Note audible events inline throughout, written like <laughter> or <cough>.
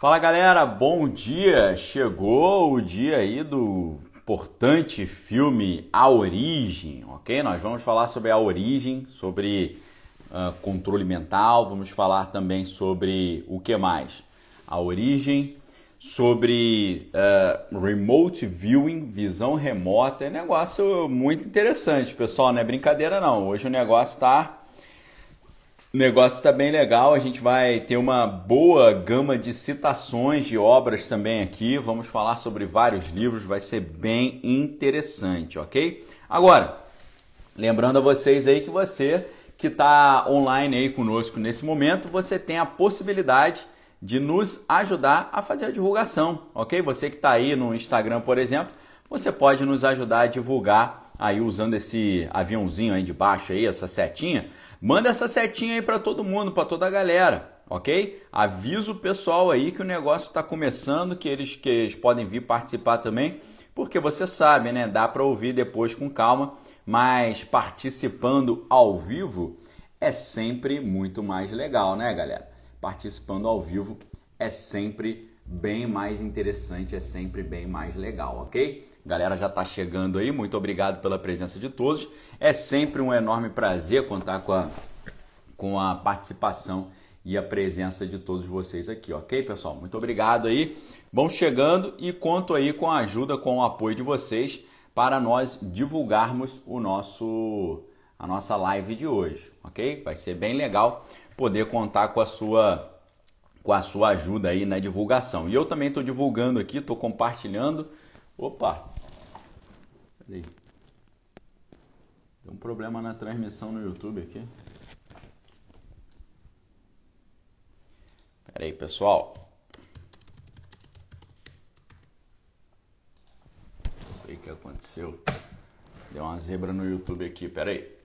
Fala galera, bom dia! Chegou o dia aí do importante filme A Origem, ok? Nós vamos falar sobre a origem, sobre uh, controle mental, vamos falar também sobre o que mais? A origem, sobre uh, remote viewing, visão remota, é negócio muito interessante, pessoal, não é brincadeira não. Hoje o negócio está o negócio está bem legal, a gente vai ter uma boa gama de citações de obras também aqui. Vamos falar sobre vários livros, vai ser bem interessante, ok? Agora, lembrando a vocês aí que você que está online aí conosco nesse momento, você tem a possibilidade de nos ajudar a fazer a divulgação, ok? Você que está aí no Instagram, por exemplo, você pode nos ajudar a divulgar aí usando esse aviãozinho aí de baixo aí, essa setinha Manda essa setinha aí para todo mundo, para toda a galera, ok? Avisa o pessoal aí que o negócio está começando, que eles, que eles podem vir participar também, porque você sabe, né? Dá para ouvir depois com calma, mas participando ao vivo é sempre muito mais legal, né, galera? Participando ao vivo é sempre bem mais interessante, é sempre bem mais legal, ok? galera já está chegando aí, muito obrigado pela presença de todos. É sempre um enorme prazer contar com a, com a participação e a presença de todos vocês aqui, ok, pessoal? Muito obrigado aí. Vão chegando e conto aí com a ajuda, com o apoio de vocês para nós divulgarmos o nosso a nossa live de hoje, ok? Vai ser bem legal poder contar com a sua com a sua ajuda aí na divulgação. E eu também estou divulgando aqui, estou compartilhando. Opa, Peraí. Tem um problema na transmissão no YouTube aqui. Pera aí, pessoal. Não sei o que aconteceu. Deu uma zebra no YouTube aqui, pera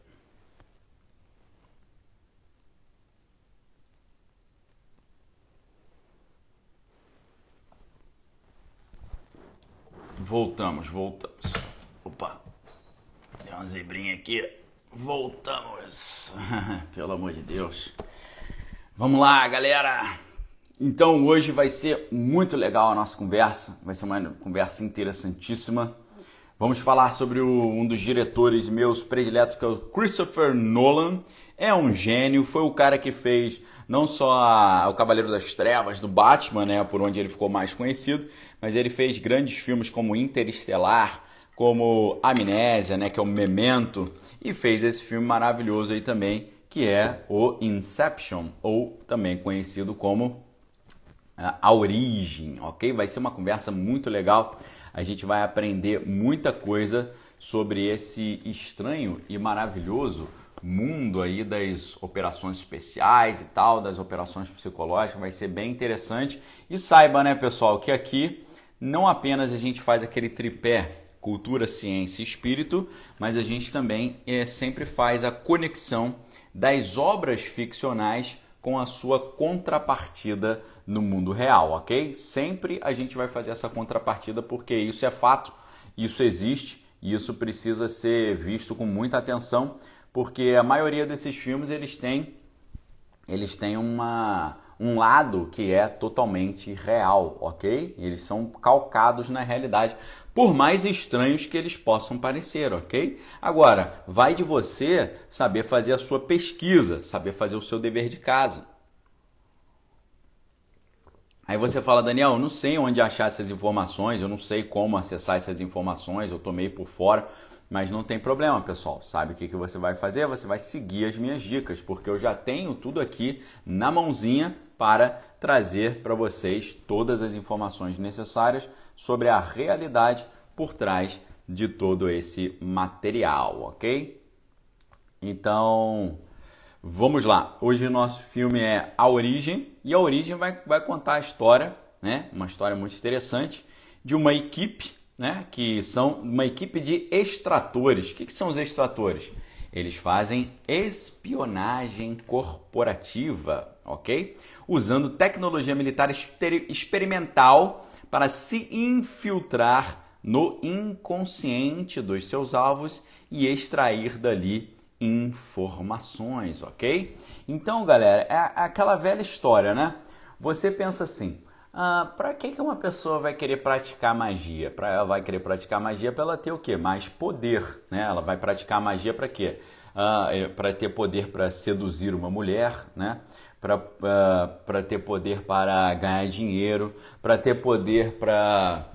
Voltamos, voltamos. Opa, tem uma zebrinha aqui. Voltamos. <laughs> Pelo amor de Deus. Vamos lá, galera. Então hoje vai ser muito legal a nossa conversa. Vai ser uma conversa interessantíssima. Vamos falar sobre o, um dos diretores meus prediletos, que é o Christopher Nolan. É um gênio, foi o cara que fez não só a, o Cavaleiro das Trevas do Batman, né, por onde ele ficou mais conhecido, mas ele fez grandes filmes como Interestelar, como Amnésia, né, que é o Memento, e fez esse filme maravilhoso aí também, que é o Inception, ou também conhecido como ah, A Origem, ok? Vai ser uma conversa muito legal, a gente vai aprender muita coisa sobre esse estranho e maravilhoso mundo aí das operações especiais e tal, das operações psicológicas, vai ser bem interessante. E saiba, né, pessoal, que aqui não apenas a gente faz aquele tripé cultura, ciência e espírito, mas a gente também é, sempre faz a conexão das obras ficcionais com a sua contrapartida no mundo real, ok? Sempre a gente vai fazer essa contrapartida porque isso é fato, isso existe e isso precisa ser visto com muita atenção, porque a maioria desses filmes eles têm eles têm uma um lado que é totalmente real, ok? Eles são calcados na realidade, por mais estranhos que eles possam parecer, ok? Agora, vai de você saber fazer a sua pesquisa, saber fazer o seu dever de casa. Aí você fala, Daniel, eu não sei onde achar essas informações, eu não sei como acessar essas informações, eu tomei por fora. Mas não tem problema, pessoal. Sabe o que, que você vai fazer? Você vai seguir as minhas dicas, porque eu já tenho tudo aqui na mãozinha para trazer para vocês todas as informações necessárias sobre a realidade por trás de todo esse material, ok? Então, vamos lá. Hoje o nosso filme é A Origem e a Origem vai, vai contar a história, né? Uma história muito interessante de uma equipe, né? Que são uma equipe de extratores. O que, que são os extratores? Eles fazem espionagem corporativa, ok? Usando tecnologia militar experimental para se infiltrar no inconsciente dos seus alvos e extrair dali informações, ok? Então, galera, é aquela velha história, né? Você pensa assim: Ah, para que, que uma pessoa vai querer praticar magia? Para ela vai querer praticar magia para ela ter o quê? Mais poder, né? Ela vai praticar magia para quê? Ah, é para ter poder para seduzir uma mulher, né? Para ter poder para ganhar dinheiro, para ter poder para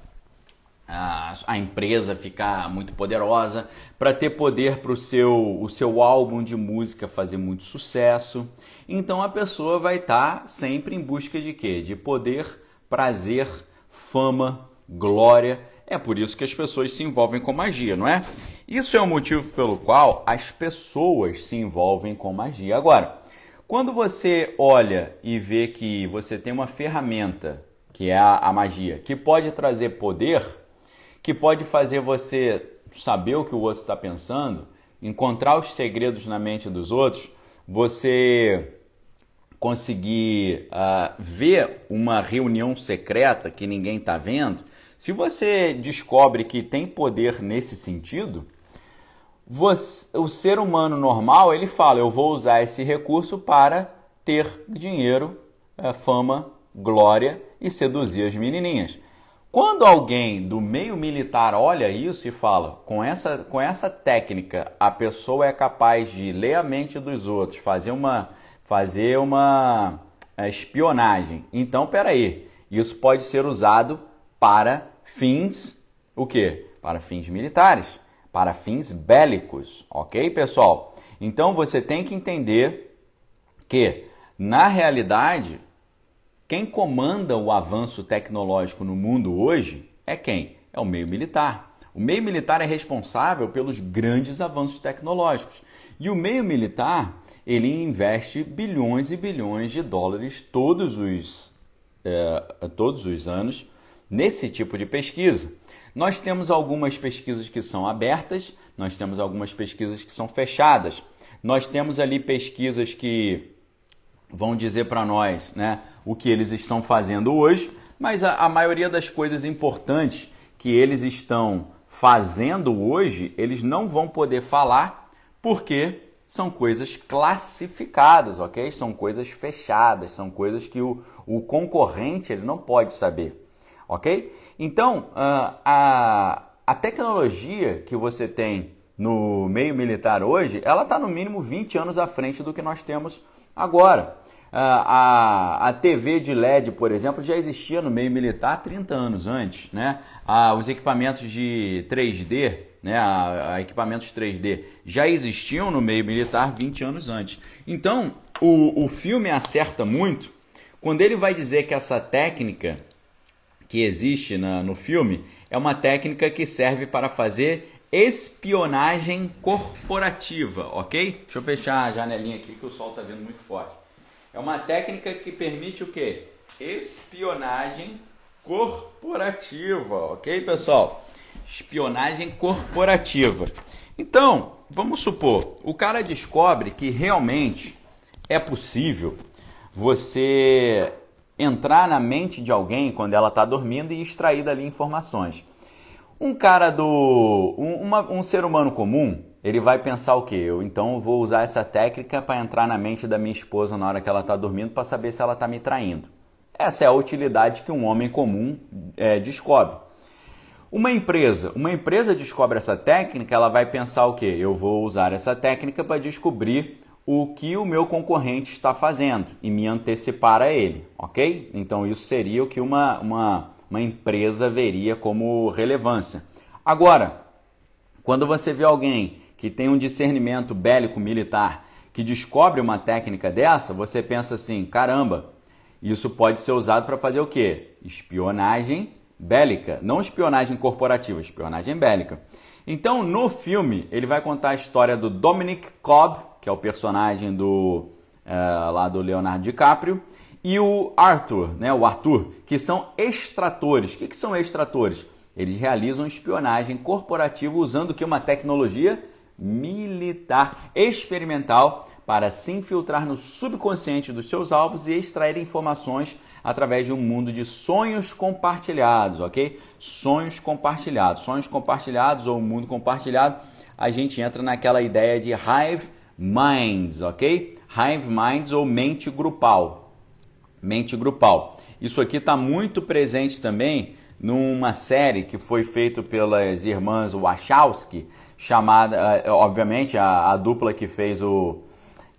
a, a empresa ficar muito poderosa, para ter poder para o seu, o seu álbum de música fazer muito sucesso. Então a pessoa vai estar tá sempre em busca de quê? De poder prazer, fama, glória. É por isso que as pessoas se envolvem com magia, não é? Isso é o motivo pelo qual as pessoas se envolvem com magia. Agora, quando você olha e vê que você tem uma ferramenta, que é a, a magia, que pode trazer poder, que pode fazer você saber o que o outro está pensando, encontrar os segredos na mente dos outros, você conseguir uh, ver uma reunião secreta que ninguém está vendo, se você descobre que tem poder nesse sentido, você, o ser humano normal ele fala: eu vou usar esse recurso para ter dinheiro, uh, fama, glória e seduzir as menininhas. Quando alguém do meio militar olha isso e fala, com essa, com essa técnica, a pessoa é capaz de ler a mente dos outros, fazer uma fazer uma é, espionagem. Então, peraí, isso pode ser usado para fins o quê? Para fins militares, para fins bélicos, ok, pessoal? Então você tem que entender que, na realidade, quem comanda o avanço tecnológico no mundo hoje é quem? É o meio militar. O meio militar é responsável pelos grandes avanços tecnológicos. E o meio militar ele investe bilhões e bilhões de dólares todos os, é, todos os anos nesse tipo de pesquisa. Nós temos algumas pesquisas que são abertas, nós temos algumas pesquisas que são fechadas. Nós temos ali pesquisas que vão dizer para nós né, o que eles estão fazendo hoje, mas a, a maioria das coisas importantes que eles estão fazendo hoje, eles não vão poder falar porque são coisas classificadas, ok? São coisas fechadas, são coisas que o, o concorrente ele não pode saber, ok? Então, uh, a, a tecnologia que você tem no meio militar hoje, ela está no mínimo 20 anos à frente do que nós temos agora. Uh, a, a TV de LED, por exemplo, já existia no meio militar 30 anos antes. Né? Uh, os equipamentos de 3D né, a, a, equipamentos 3D já existiam no meio militar 20 anos antes. Então, o, o filme acerta muito quando ele vai dizer que essa técnica que existe na, no filme é uma técnica que serve para fazer espionagem corporativa, ok? Deixa eu fechar a janelinha aqui que o sol está vindo muito forte. É uma técnica que permite o quê? Espionagem corporativa, ok, pessoal? espionagem corporativa. Então, vamos supor, o cara descobre que realmente é possível você entrar na mente de alguém quando ela está dormindo e extrair dali informações. Um cara do. Um, uma, um ser humano comum, ele vai pensar o quê? Eu então vou usar essa técnica para entrar na mente da minha esposa na hora que ela está dormindo para saber se ela está me traindo. Essa é a utilidade que um homem comum é, descobre. Uma empresa, uma empresa descobre essa técnica, ela vai pensar o quê? Eu vou usar essa técnica para descobrir o que o meu concorrente está fazendo e me antecipar a ele, ok? Então isso seria o que uma, uma, uma empresa veria como relevância. Agora, quando você vê alguém que tem um discernimento bélico militar que descobre uma técnica dessa, você pensa assim: caramba, isso pode ser usado para fazer o quê? Espionagem bélica, não espionagem corporativa, espionagem bélica. Então, no filme, ele vai contar a história do Dominic Cobb, que é o personagem do uh, lá do Leonardo DiCaprio, e o Arthur, né, o Arthur, que são extratores. O que, que são extratores? Eles realizam espionagem corporativa usando que uma tecnologia militar experimental para se infiltrar no subconsciente dos seus alvos e extrair informações através de um mundo de sonhos compartilhados, ok? Sonhos compartilhados. Sonhos compartilhados ou mundo compartilhado, a gente entra naquela ideia de hive minds, ok? Hive minds ou mente grupal. Mente grupal. Isso aqui está muito presente também numa série que foi feita pelas irmãs Wachowski, chamada, eh, obviamente, a, a dupla que fez o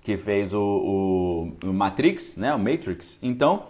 que fez o, o, o Matrix, né, o Matrix. Então,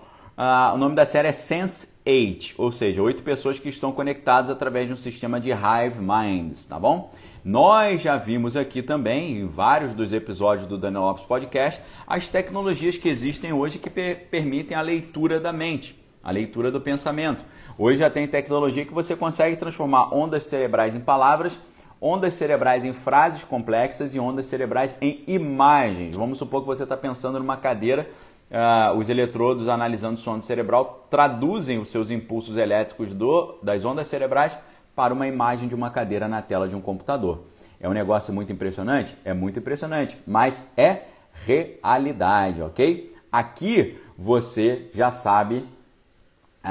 o nome da série é Sense 8, ou seja, oito pessoas que estão conectadas através de um sistema de Hive Minds, tá bom? Nós já vimos aqui também, em vários dos episódios do Daniel Lopes Podcast, as tecnologias que existem hoje que per permitem a leitura da mente, a leitura do pensamento. Hoje já tem tecnologia que você consegue transformar ondas cerebrais em palavras, ondas cerebrais em frases complexas e ondas cerebrais em imagens. Vamos supor que você está pensando numa cadeira, uh, os eletrodos analisando o som cerebral traduzem os seus impulsos elétricos do, das ondas cerebrais para uma imagem de uma cadeira na tela de um computador. É um negócio muito impressionante? É muito impressionante, mas é realidade, ok? Aqui você já sabe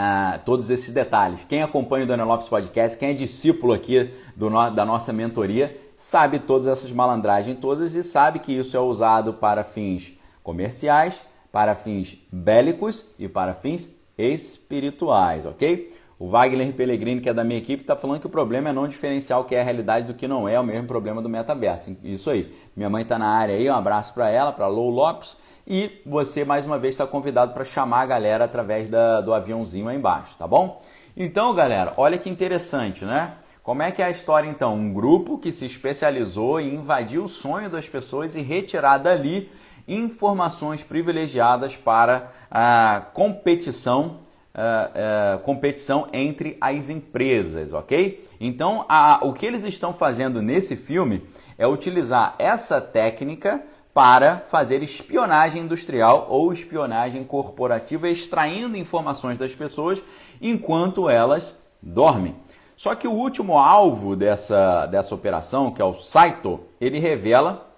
ah, todos esses detalhes. Quem acompanha o Daniel Lopes Podcast, quem é discípulo aqui do, da nossa mentoria, sabe todas essas malandragens todas e sabe que isso é usado para fins comerciais, para fins bélicos e para fins espirituais, ok? O Wagner Pellegrini, que é da minha equipe, está falando que o problema é não diferenciar o que é a realidade do que não é, é o mesmo problema do metaverso. Isso aí. Minha mãe está na área aí, um abraço para ela, para Lou Lopes. E você, mais uma vez, está convidado para chamar a galera através da, do aviãozinho aí embaixo, tá bom? Então, galera, olha que interessante, né? Como é que é a história então? Um grupo que se especializou em invadir o sonho das pessoas e retirar dali informações privilegiadas para a competição uh, uh, competição entre as empresas, ok? Então, a, o que eles estão fazendo nesse filme é utilizar essa técnica para fazer espionagem industrial ou espionagem corporativa, extraindo informações das pessoas enquanto elas dormem. Só que o último alvo dessa, dessa operação, que é o Saito, ele revela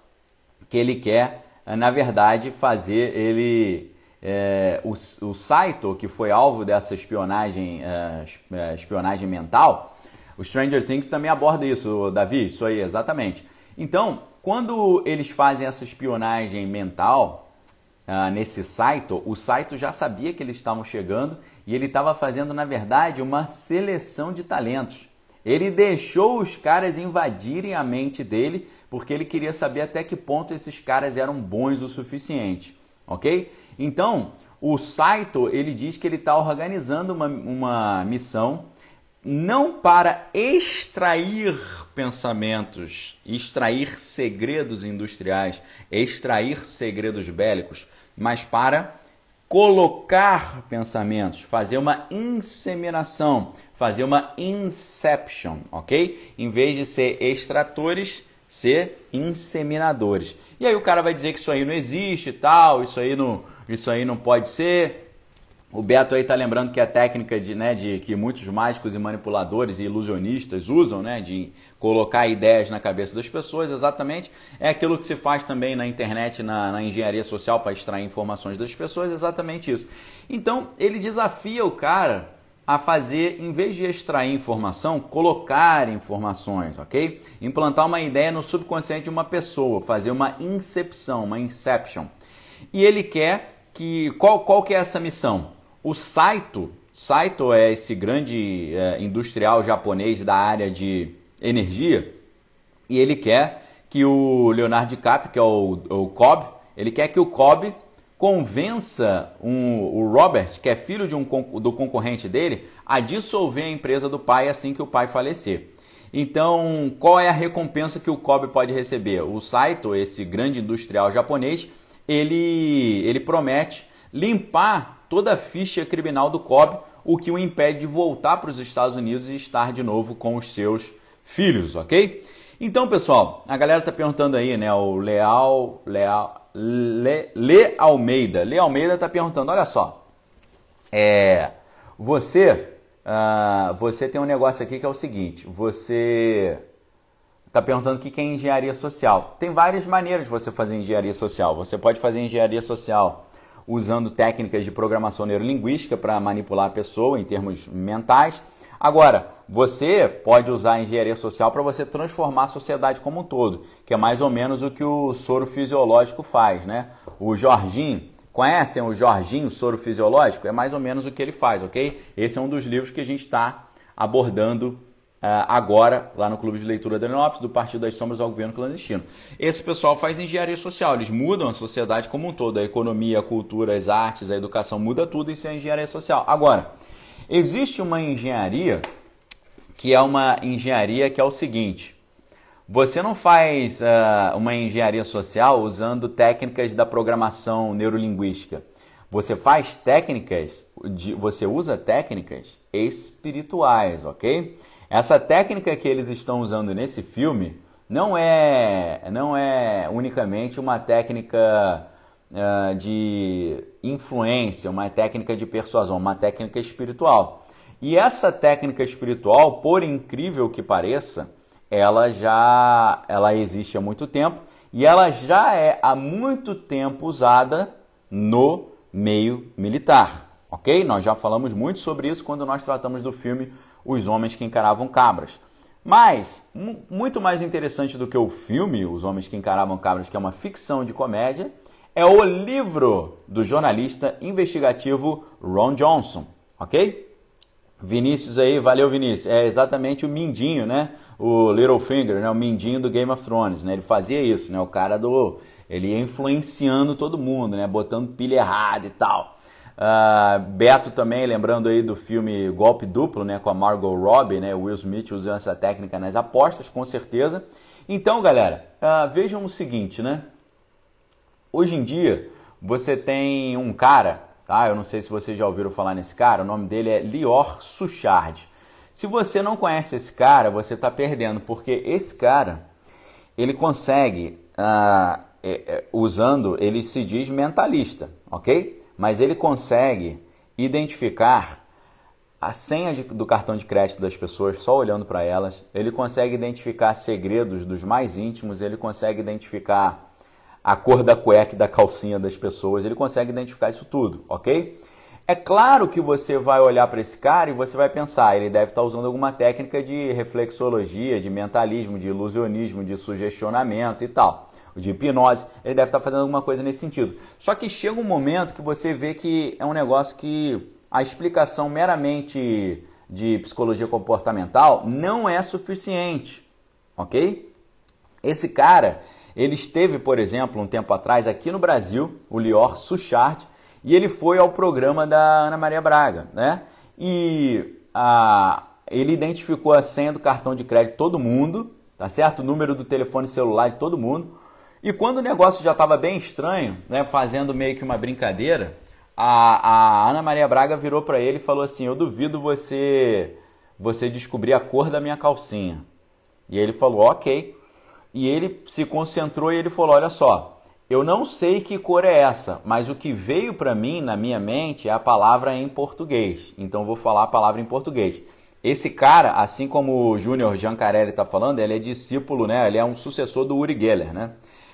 que ele quer, na verdade, fazer ele é, o, o Saito, que foi alvo dessa espionagem, é, espionagem mental, o Stranger Things também aborda isso, Davi, isso aí, exatamente. Então, quando eles fazem essa espionagem mental uh, nesse Saito, o Saito já sabia que eles estavam chegando e ele estava fazendo, na verdade, uma seleção de talentos. Ele deixou os caras invadirem a mente dele porque ele queria saber até que ponto esses caras eram bons o suficiente ok? Então, o Saito, ele diz que ele está organizando uma, uma missão não para extrair pensamentos, extrair segredos industriais, extrair segredos bélicos, mas para colocar pensamentos, fazer uma inseminação, fazer uma inception, ok? Em vez de ser extratores, ser inseminadores. E aí o cara vai dizer que isso aí não existe tal, isso aí não, isso aí não pode ser. O Beto aí tá lembrando que a técnica de, né, de que muitos mágicos e manipuladores e ilusionistas usam, né, de colocar ideias na cabeça das pessoas, exatamente, é aquilo que se faz também na internet, na, na engenharia social para extrair informações das pessoas, exatamente isso. Então ele desafia o cara a fazer, em vez de extrair informação, colocar informações, ok? Implantar uma ideia no subconsciente de uma pessoa, fazer uma incepção, uma inception. E ele quer que qual, qual que é essa missão? O Saito, Saito é esse grande é, industrial japonês da área de energia, e ele quer que o Leonardo DiCaprio, que é o, o Cobb, ele quer que o Cobb convença um, o Robert, que é filho de um, do concorrente dele, a dissolver a empresa do pai assim que o pai falecer. Então, qual é a recompensa que o Kobe pode receber? O Saito, esse grande industrial japonês, ele, ele promete limpar toda a ficha criminal do Kobe, o que o impede de voltar para os Estados Unidos e estar de novo com os seus filhos, ok? Então, pessoal, a galera está perguntando aí, né? O Leal, Leal, Le, Le Almeida. Le Almeida está perguntando: olha só, é, você, uh, você tem um negócio aqui que é o seguinte: você está perguntando o que é engenharia social. Tem várias maneiras de você fazer engenharia social. Você pode fazer engenharia social usando técnicas de programação neurolinguística para manipular a pessoa em termos mentais. Agora, você pode usar a engenharia social para você transformar a sociedade como um todo, que é mais ou menos o que o soro fisiológico faz, né? O Jorginho Conhecem o Jorginho, soro fisiológico? É mais ou menos o que ele faz, ok? Esse é um dos livros que a gente está abordando agora, lá no Clube de Leitura da Lenópolis, do Partido das Sombras ao Governo Clandestino. Esse pessoal faz engenharia social, eles mudam a sociedade como um todo, a economia, a cultura, as artes, a educação, muda tudo, isso é engenharia social. Agora, existe uma engenharia que é uma engenharia que é o seguinte, você não faz uh, uma engenharia social usando técnicas da programação neurolinguística. Você faz técnicas, de, você usa técnicas espirituais, ok? Essa técnica que eles estão usando nesse filme não é, não é unicamente uma técnica uh, de influência, uma técnica de persuasão, uma técnica espiritual. E essa técnica espiritual, por incrível que pareça, ela já ela existe há muito tempo e ela já é há muito tempo usada no meio militar, ok? Nós já falamos muito sobre isso quando nós tratamos do filme Os Homens que Encaravam Cabras. Mas, muito mais interessante do que o filme Os Homens que Encaravam Cabras, que é uma ficção de comédia, é o livro do jornalista investigativo Ron Johnson, ok? Vinícius aí, valeu Vinícius. É exatamente o Mindinho, né? O Littlefinger, né? O Mindinho do Game of Thrones, né? Ele fazia isso, né? O cara do... Ele ia influenciando todo mundo, né? Botando pilha errada e tal. Uh, Beto também, lembrando aí do filme Golpe Duplo, né? Com a Margot Robbie, né? Will Smith usando essa técnica nas apostas, com certeza. Então, galera, uh, vejam o seguinte, né? Hoje em dia, você tem um cara Tá? Eu não sei se vocês já ouviram falar nesse cara, o nome dele é Lior Suchard. Se você não conhece esse cara, você está perdendo, porque esse cara, ele consegue, uh, usando, ele se diz mentalista, ok? Mas ele consegue identificar a senha de, do cartão de crédito das pessoas só olhando para elas, ele consegue identificar segredos dos mais íntimos, ele consegue identificar a cor da cueca e da calcinha das pessoas, ele consegue identificar isso tudo, ok? É claro que você vai olhar para esse cara e você vai pensar, ele deve estar usando alguma técnica de reflexologia, de mentalismo, de ilusionismo, de sugestionamento e tal, de hipnose, ele deve estar fazendo alguma coisa nesse sentido. Só que chega um momento que você vê que é um negócio que a explicação meramente de psicologia comportamental não é suficiente, ok? Esse cara, ele esteve, por exemplo, um tempo atrás aqui no Brasil, o Lior Suchard, e ele foi ao programa da Ana Maria Braga, né? E a, ele identificou a senha do cartão de crédito de todo mundo, tá certo? O número do telefone celular de todo mundo. E quando o negócio já estava bem estranho, né, fazendo meio que uma brincadeira, a, a Ana Maria Braga virou para ele e falou assim: Eu duvido você você descobrir a cor da minha calcinha. E ele falou: Ok e ele se concentrou e ele falou: Olha só, eu não sei que cor é essa, mas o que veio para mim na minha mente é a palavra em português. Então vou falar a palavra em português. Esse cara, assim como o Júnior Giancarelli está falando, ele é discípulo, né? Ele é um sucessor do Uri Geller, né?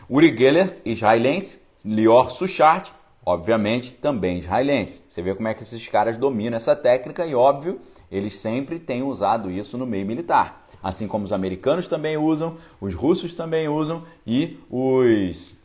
Uri Geller, israelense, Lior Suchart, obviamente também israelense. Você vê como é que esses caras dominam essa técnica e, óbvio, eles sempre têm usado isso no meio militar assim como os americanos também usam, os russos também usam e os,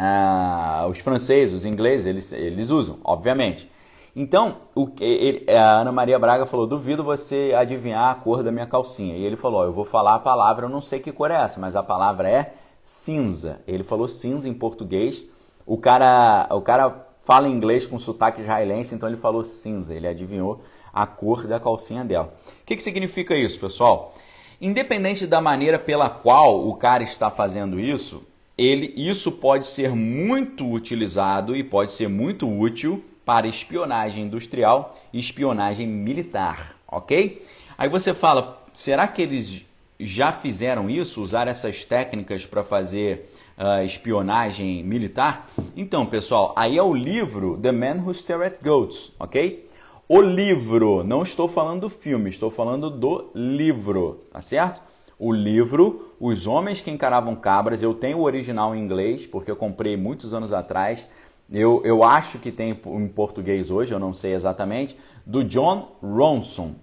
ah, os franceses, os ingleses, eles, eles usam, obviamente. Então, o, ele, a Ana Maria Braga falou: duvido você adivinhar a cor da minha calcinha. E ele falou: eu vou falar a palavra, eu não sei que cor é essa, mas a palavra é cinza. Ele falou cinza em português. O cara, o cara fala inglês com sotaque israelense, então ele falou cinza. Ele adivinhou a cor da calcinha dela. O que, que significa isso, pessoal? Independente da maneira pela qual o cara está fazendo isso, ele, isso pode ser muito utilizado e pode ser muito útil para espionagem industrial e espionagem militar, ok? Aí você fala, será que eles já fizeram isso, usar essas técnicas para fazer uh, espionagem militar? Então, pessoal, aí é o livro The Man Who Stared at Goats, ok? O livro, não estou falando do filme, estou falando do livro, tá certo? O livro Os Homens que Encaravam Cabras, eu tenho o original em inglês, porque eu comprei muitos anos atrás. Eu, eu acho que tem em português hoje, eu não sei exatamente, do John Ronson,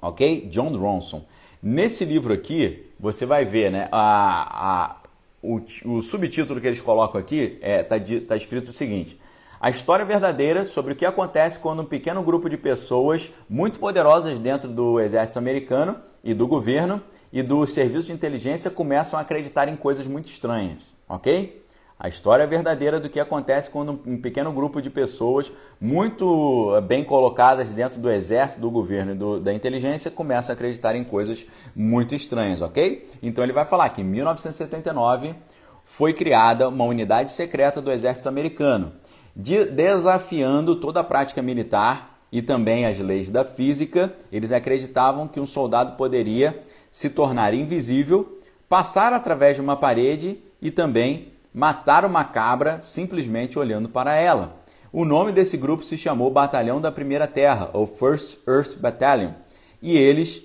ok? John Ronson. Nesse livro aqui, você vai ver, né? A, a, o, o subtítulo que eles colocam aqui é, tá, tá escrito o seguinte: A história verdadeira sobre o que acontece quando um pequeno grupo de pessoas muito poderosas dentro do exército americano e do governo e do serviço de inteligência começam a acreditar em coisas muito estranhas, ok? A história verdadeira do que acontece quando um pequeno grupo de pessoas muito bem colocadas dentro do exército, do governo e do, da inteligência começam a acreditar em coisas muito estranhas, ok? Então ele vai falar que em 1979 foi criada uma unidade secreta do exército americano de, desafiando toda a prática militar e também as leis da física. Eles acreditavam que um soldado poderia se tornar invisível, passar através de uma parede e também matar uma cabra simplesmente olhando para ela. O nome desse grupo se chamou Batalhão da Primeira Terra, ou First Earth Battalion, e eles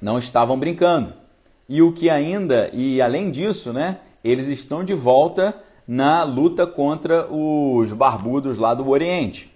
não estavam brincando. E o que ainda, e além disso, né, eles estão de volta na luta contra os barbudos lá do Oriente.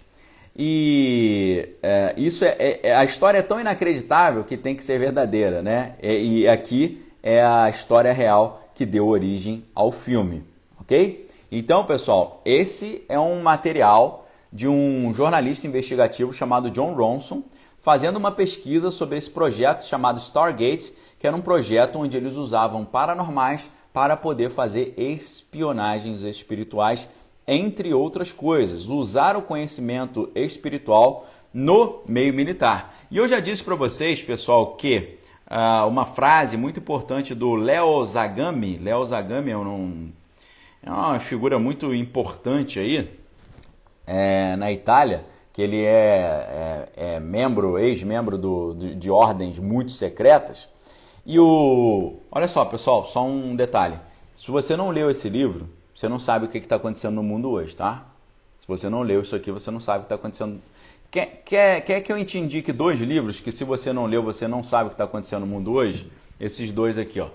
E é, isso é, é, é, a história é tão inacreditável que tem que ser verdadeira, né? E, e aqui é a história real que deu origem ao filme, ok? Então, pessoal, esse é um material de um jornalista investigativo chamado John Ronson, fazendo uma pesquisa sobre esse projeto chamado Stargate, que era um projeto onde eles usavam paranormais para poder fazer espionagens espirituais, entre outras coisas, usar o conhecimento espiritual no meio militar. E eu já disse para vocês, pessoal, que uh, uma frase muito importante do Leo Zagami, Leo Zagami é, um, é uma figura muito importante aí é, na Itália, que ele é, é, é membro, ex-membro de, de ordens muito secretas, e o. Olha só, pessoal, só um detalhe. Se você não leu esse livro, você não sabe o que está acontecendo no mundo hoje, tá? Se você não leu isso aqui, você não sabe o que está acontecendo. Quer, quer, quer que eu te indique dois livros que, se você não leu, você não sabe o que está acontecendo no mundo hoje? Esses dois aqui, ó.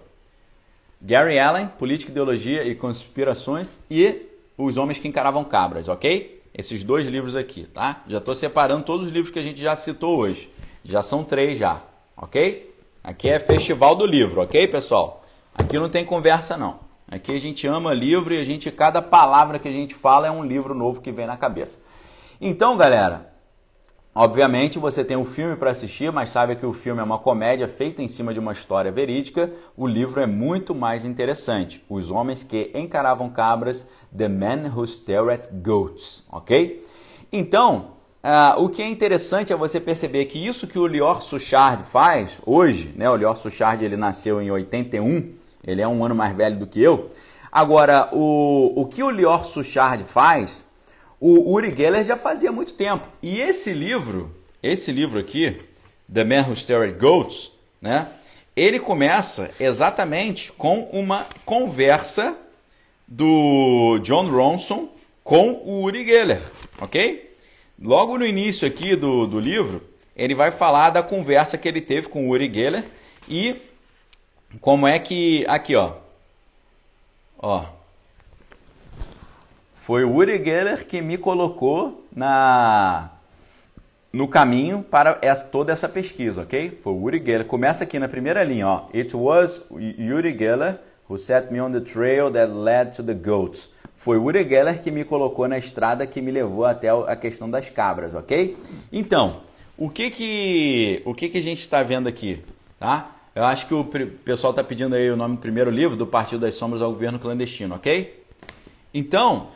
Gary Allen, Política, Ideologia e Conspirações e Os Homens que Encaravam Cabras, ok? Esses dois livros aqui, tá? Já estou separando todos os livros que a gente já citou hoje. Já são três já, ok? Aqui é festival do livro, ok, pessoal? Aqui não tem conversa não. Aqui a gente ama livro e a gente cada palavra que a gente fala é um livro novo que vem na cabeça. Então, galera, obviamente você tem um filme para assistir, mas sabe que o filme é uma comédia feita em cima de uma história verídica. O livro é muito mais interessante. Os homens que encaravam cabras, The Men Who Stare at Goats, ok? Então, Uh, o que é interessante é você perceber que isso que o Lior Suchard faz hoje, né? O Lior Suchard ele nasceu em 81, ele é um ano mais velho do que eu. Agora, o, o que o Lior Suchard faz, o Uri Geller já fazia muito tempo. E esse livro, esse livro aqui, The Man Who Stared Goats, né? Ele começa exatamente com uma conversa do John Ronson com o Uri Geller, ok? Logo no início aqui do, do livro, ele vai falar da conversa que ele teve com o Uri Geller e como é que. Aqui, ó. Ó. Foi o Uri Geller que me colocou na no caminho para essa, toda essa pesquisa, ok? Foi o Uri Geller. Começa aqui na primeira linha, ó. It was Uri Geller who set me on the trail that led to the goats. Foi o Uri Geller que me colocou na estrada que me levou até a questão das cabras, ok? Então, o que que, o que, que a gente está vendo aqui, tá? Eu acho que o pessoal está pedindo aí o nome do primeiro livro, do Partido das Sombras ao Governo Clandestino, ok? Então,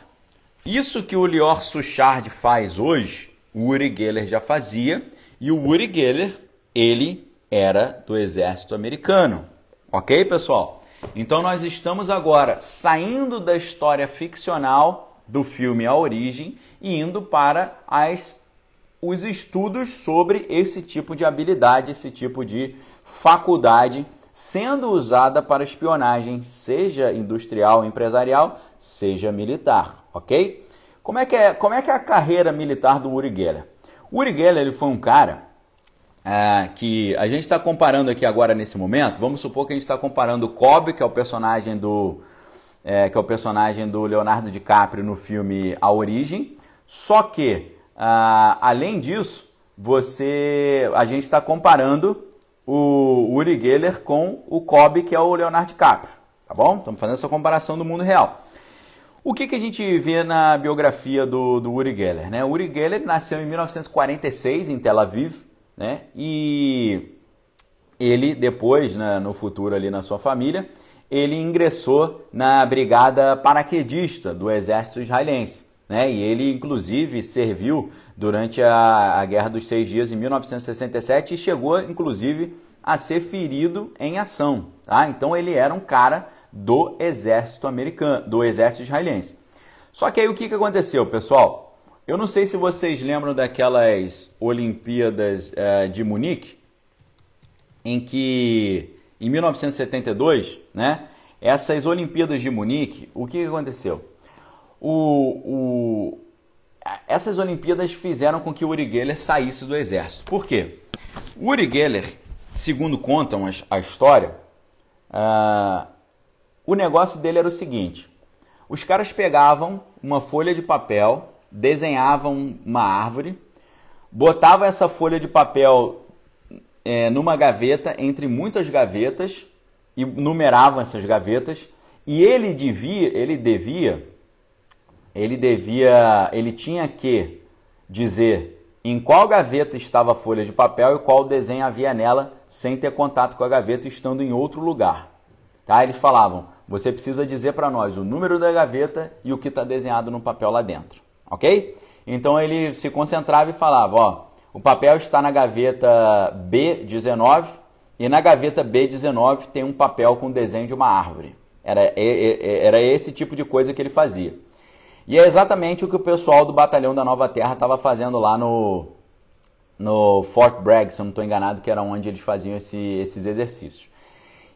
isso que o Lior Suchard faz hoje, o Uri Geller já fazia, e o Uri Geller, ele era do exército americano, ok, pessoal? Então nós estamos agora saindo da história ficcional do filme A Origem e indo para as, os estudos sobre esse tipo de habilidade, esse tipo de faculdade sendo usada para espionagem, seja industrial, empresarial, seja militar, ok? Como é que é, como é, que é a carreira militar do Uri Geller? O Uri Geller ele foi um cara é, que a gente está comparando aqui agora nesse momento, vamos supor que a gente está comparando o Cobb, que é o personagem do é, que é o personagem do Leonardo DiCaprio no filme A Origem, só que uh, além disso, você a gente está comparando o Uri Geller com o Cobb, que é o Leonardo DiCaprio, tá bom? Estamos fazendo essa comparação do mundo real. O que, que a gente vê na biografia do, do Uri Geller? Né? O Uri Geller nasceu em 1946 em Tel Aviv né? e ele depois, né, no futuro ali na sua família, ele ingressou na brigada paraquedista do exército israelense. Né? E ele, inclusive, serviu durante a, a Guerra dos Seis Dias em 1967 e chegou, inclusive, a ser ferido em ação. Tá? Então ele era um cara do exército americano, do exército israelense. Só que aí o que, que aconteceu, pessoal? Eu não sei se vocês lembram daquelas Olimpíadas uh, de Munique, em que em 1972, né? Essas Olimpíadas de Munique, o que, que aconteceu? O, o, essas Olimpíadas fizeram com que o Uri Geller saísse do exército. Por quê? O Uri Geller, segundo contam a, história, uh, o negócio dele era o seguinte: os caras pegavam uma folha de papel, desenhavam uma árvore, botavam essa folha de papel é, numa gaveta, entre muitas gavetas, e numeravam essas gavetas, e ele devia, ele devia, ele devia, ele tinha que dizer em qual gaveta estava a folha de papel e qual desenho havia nela, sem ter contato com a gaveta, estando em outro lugar. Tá? Eles falavam: você precisa dizer para nós o número da gaveta e o que está desenhado no papel lá dentro, ok? Então ele se concentrava e falava: ó, o papel está na gaveta B19 e na gaveta B19 tem um papel com desenho de uma árvore. Era, era esse tipo de coisa que ele fazia. E é exatamente o que o pessoal do Batalhão da Nova Terra estava fazendo lá no, no Fort Bragg, se eu não estou enganado, que era onde eles faziam esse, esses exercícios.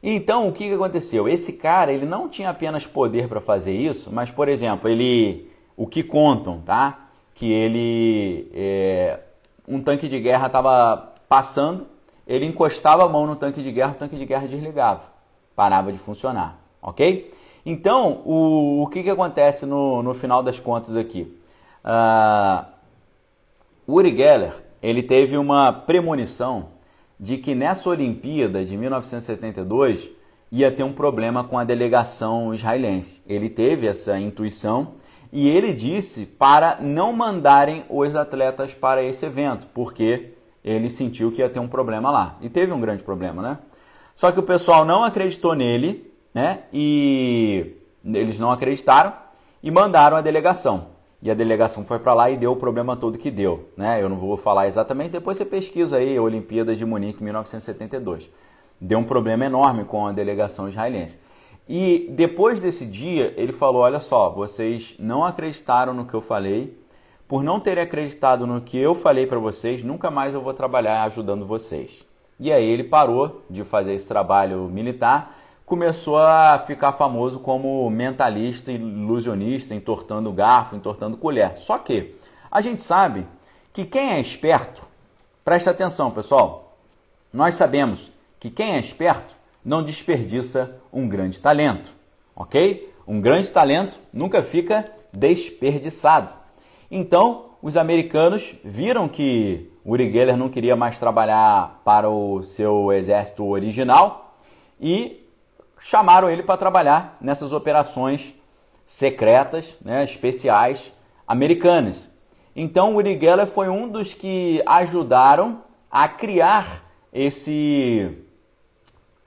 Então, o que, que aconteceu? Esse cara, ele não tinha apenas poder para fazer isso, mas, por exemplo, ele, o que contam, tá? Que ele, é, um tanque de guerra estava passando, ele encostava a mão no tanque de guerra, o tanque de guerra desligava, parava de funcionar, ok? Então, o, o que, que acontece no, no final das contas aqui? Uh, Uri Geller, ele teve uma premonição de que nessa Olimpíada de 1972 ia ter um problema com a delegação israelense. Ele teve essa intuição e ele disse para não mandarem os atletas para esse evento, porque ele sentiu que ia ter um problema lá. E teve um grande problema, né? Só que o pessoal não acreditou nele né? E eles não acreditaram e mandaram a delegação. E a delegação foi para lá e deu o problema todo que deu, né? Eu não vou falar exatamente, depois você pesquisa aí Olimpíadas de Munique 1972. Deu um problema enorme com a delegação israelense. E depois desse dia, ele falou: Olha só, vocês não acreditaram no que eu falei. Por não terem acreditado no que eu falei para vocês, nunca mais eu vou trabalhar ajudando vocês. E aí ele parou de fazer esse trabalho militar começou a ficar famoso como mentalista, ilusionista, entortando garfo, entortando colher. Só que a gente sabe que quem é esperto, presta atenção pessoal, nós sabemos que quem é esperto não desperdiça um grande talento, ok? Um grande talento nunca fica desperdiçado. Então, os americanos viram que Uri Geller não queria mais trabalhar para o seu exército original e chamaram ele para trabalhar nessas operações secretas, né, especiais americanas. Então, Uri Geller foi um dos que ajudaram a criar esse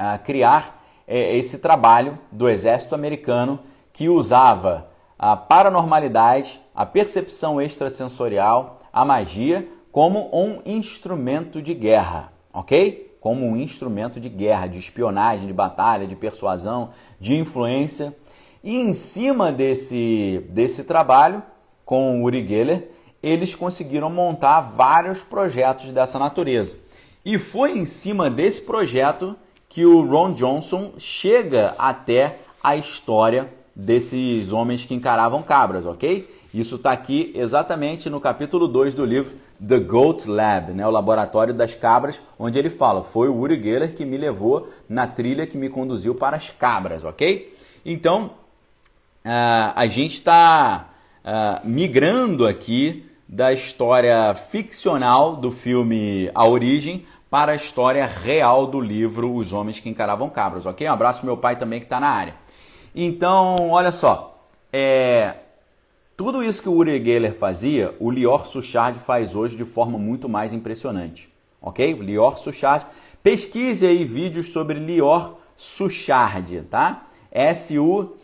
a criar é, esse trabalho do exército americano que usava a paranormalidade, a percepção extrasensorial, a magia como um instrumento de guerra, ok? como um instrumento de guerra, de espionagem, de batalha, de persuasão, de influência. E em cima desse, desse trabalho, com o Uri Geller, eles conseguiram montar vários projetos dessa natureza. E foi em cima desse projeto que o Ron Johnson chega até a história desses homens que encaravam cabras, ok? Isso está aqui exatamente no capítulo 2 do livro The Goat Lab, né, o laboratório das cabras, onde ele fala: foi o Uri Geller que me levou na trilha que me conduziu para as cabras, ok? Então, uh, a gente está uh, migrando aqui da história ficcional do filme A Origem para a história real do livro Os Homens que Encaravam Cabras, ok? Um abraço meu pai também que está na área. Então, olha só, é, tudo isso que o Uri Geller fazia, o Lior Suchard faz hoje de forma muito mais impressionante. Ok? Lior Suchard. Pesquise aí vídeos sobre Lior Suchard, tá? S-U-C-H-A-R-D.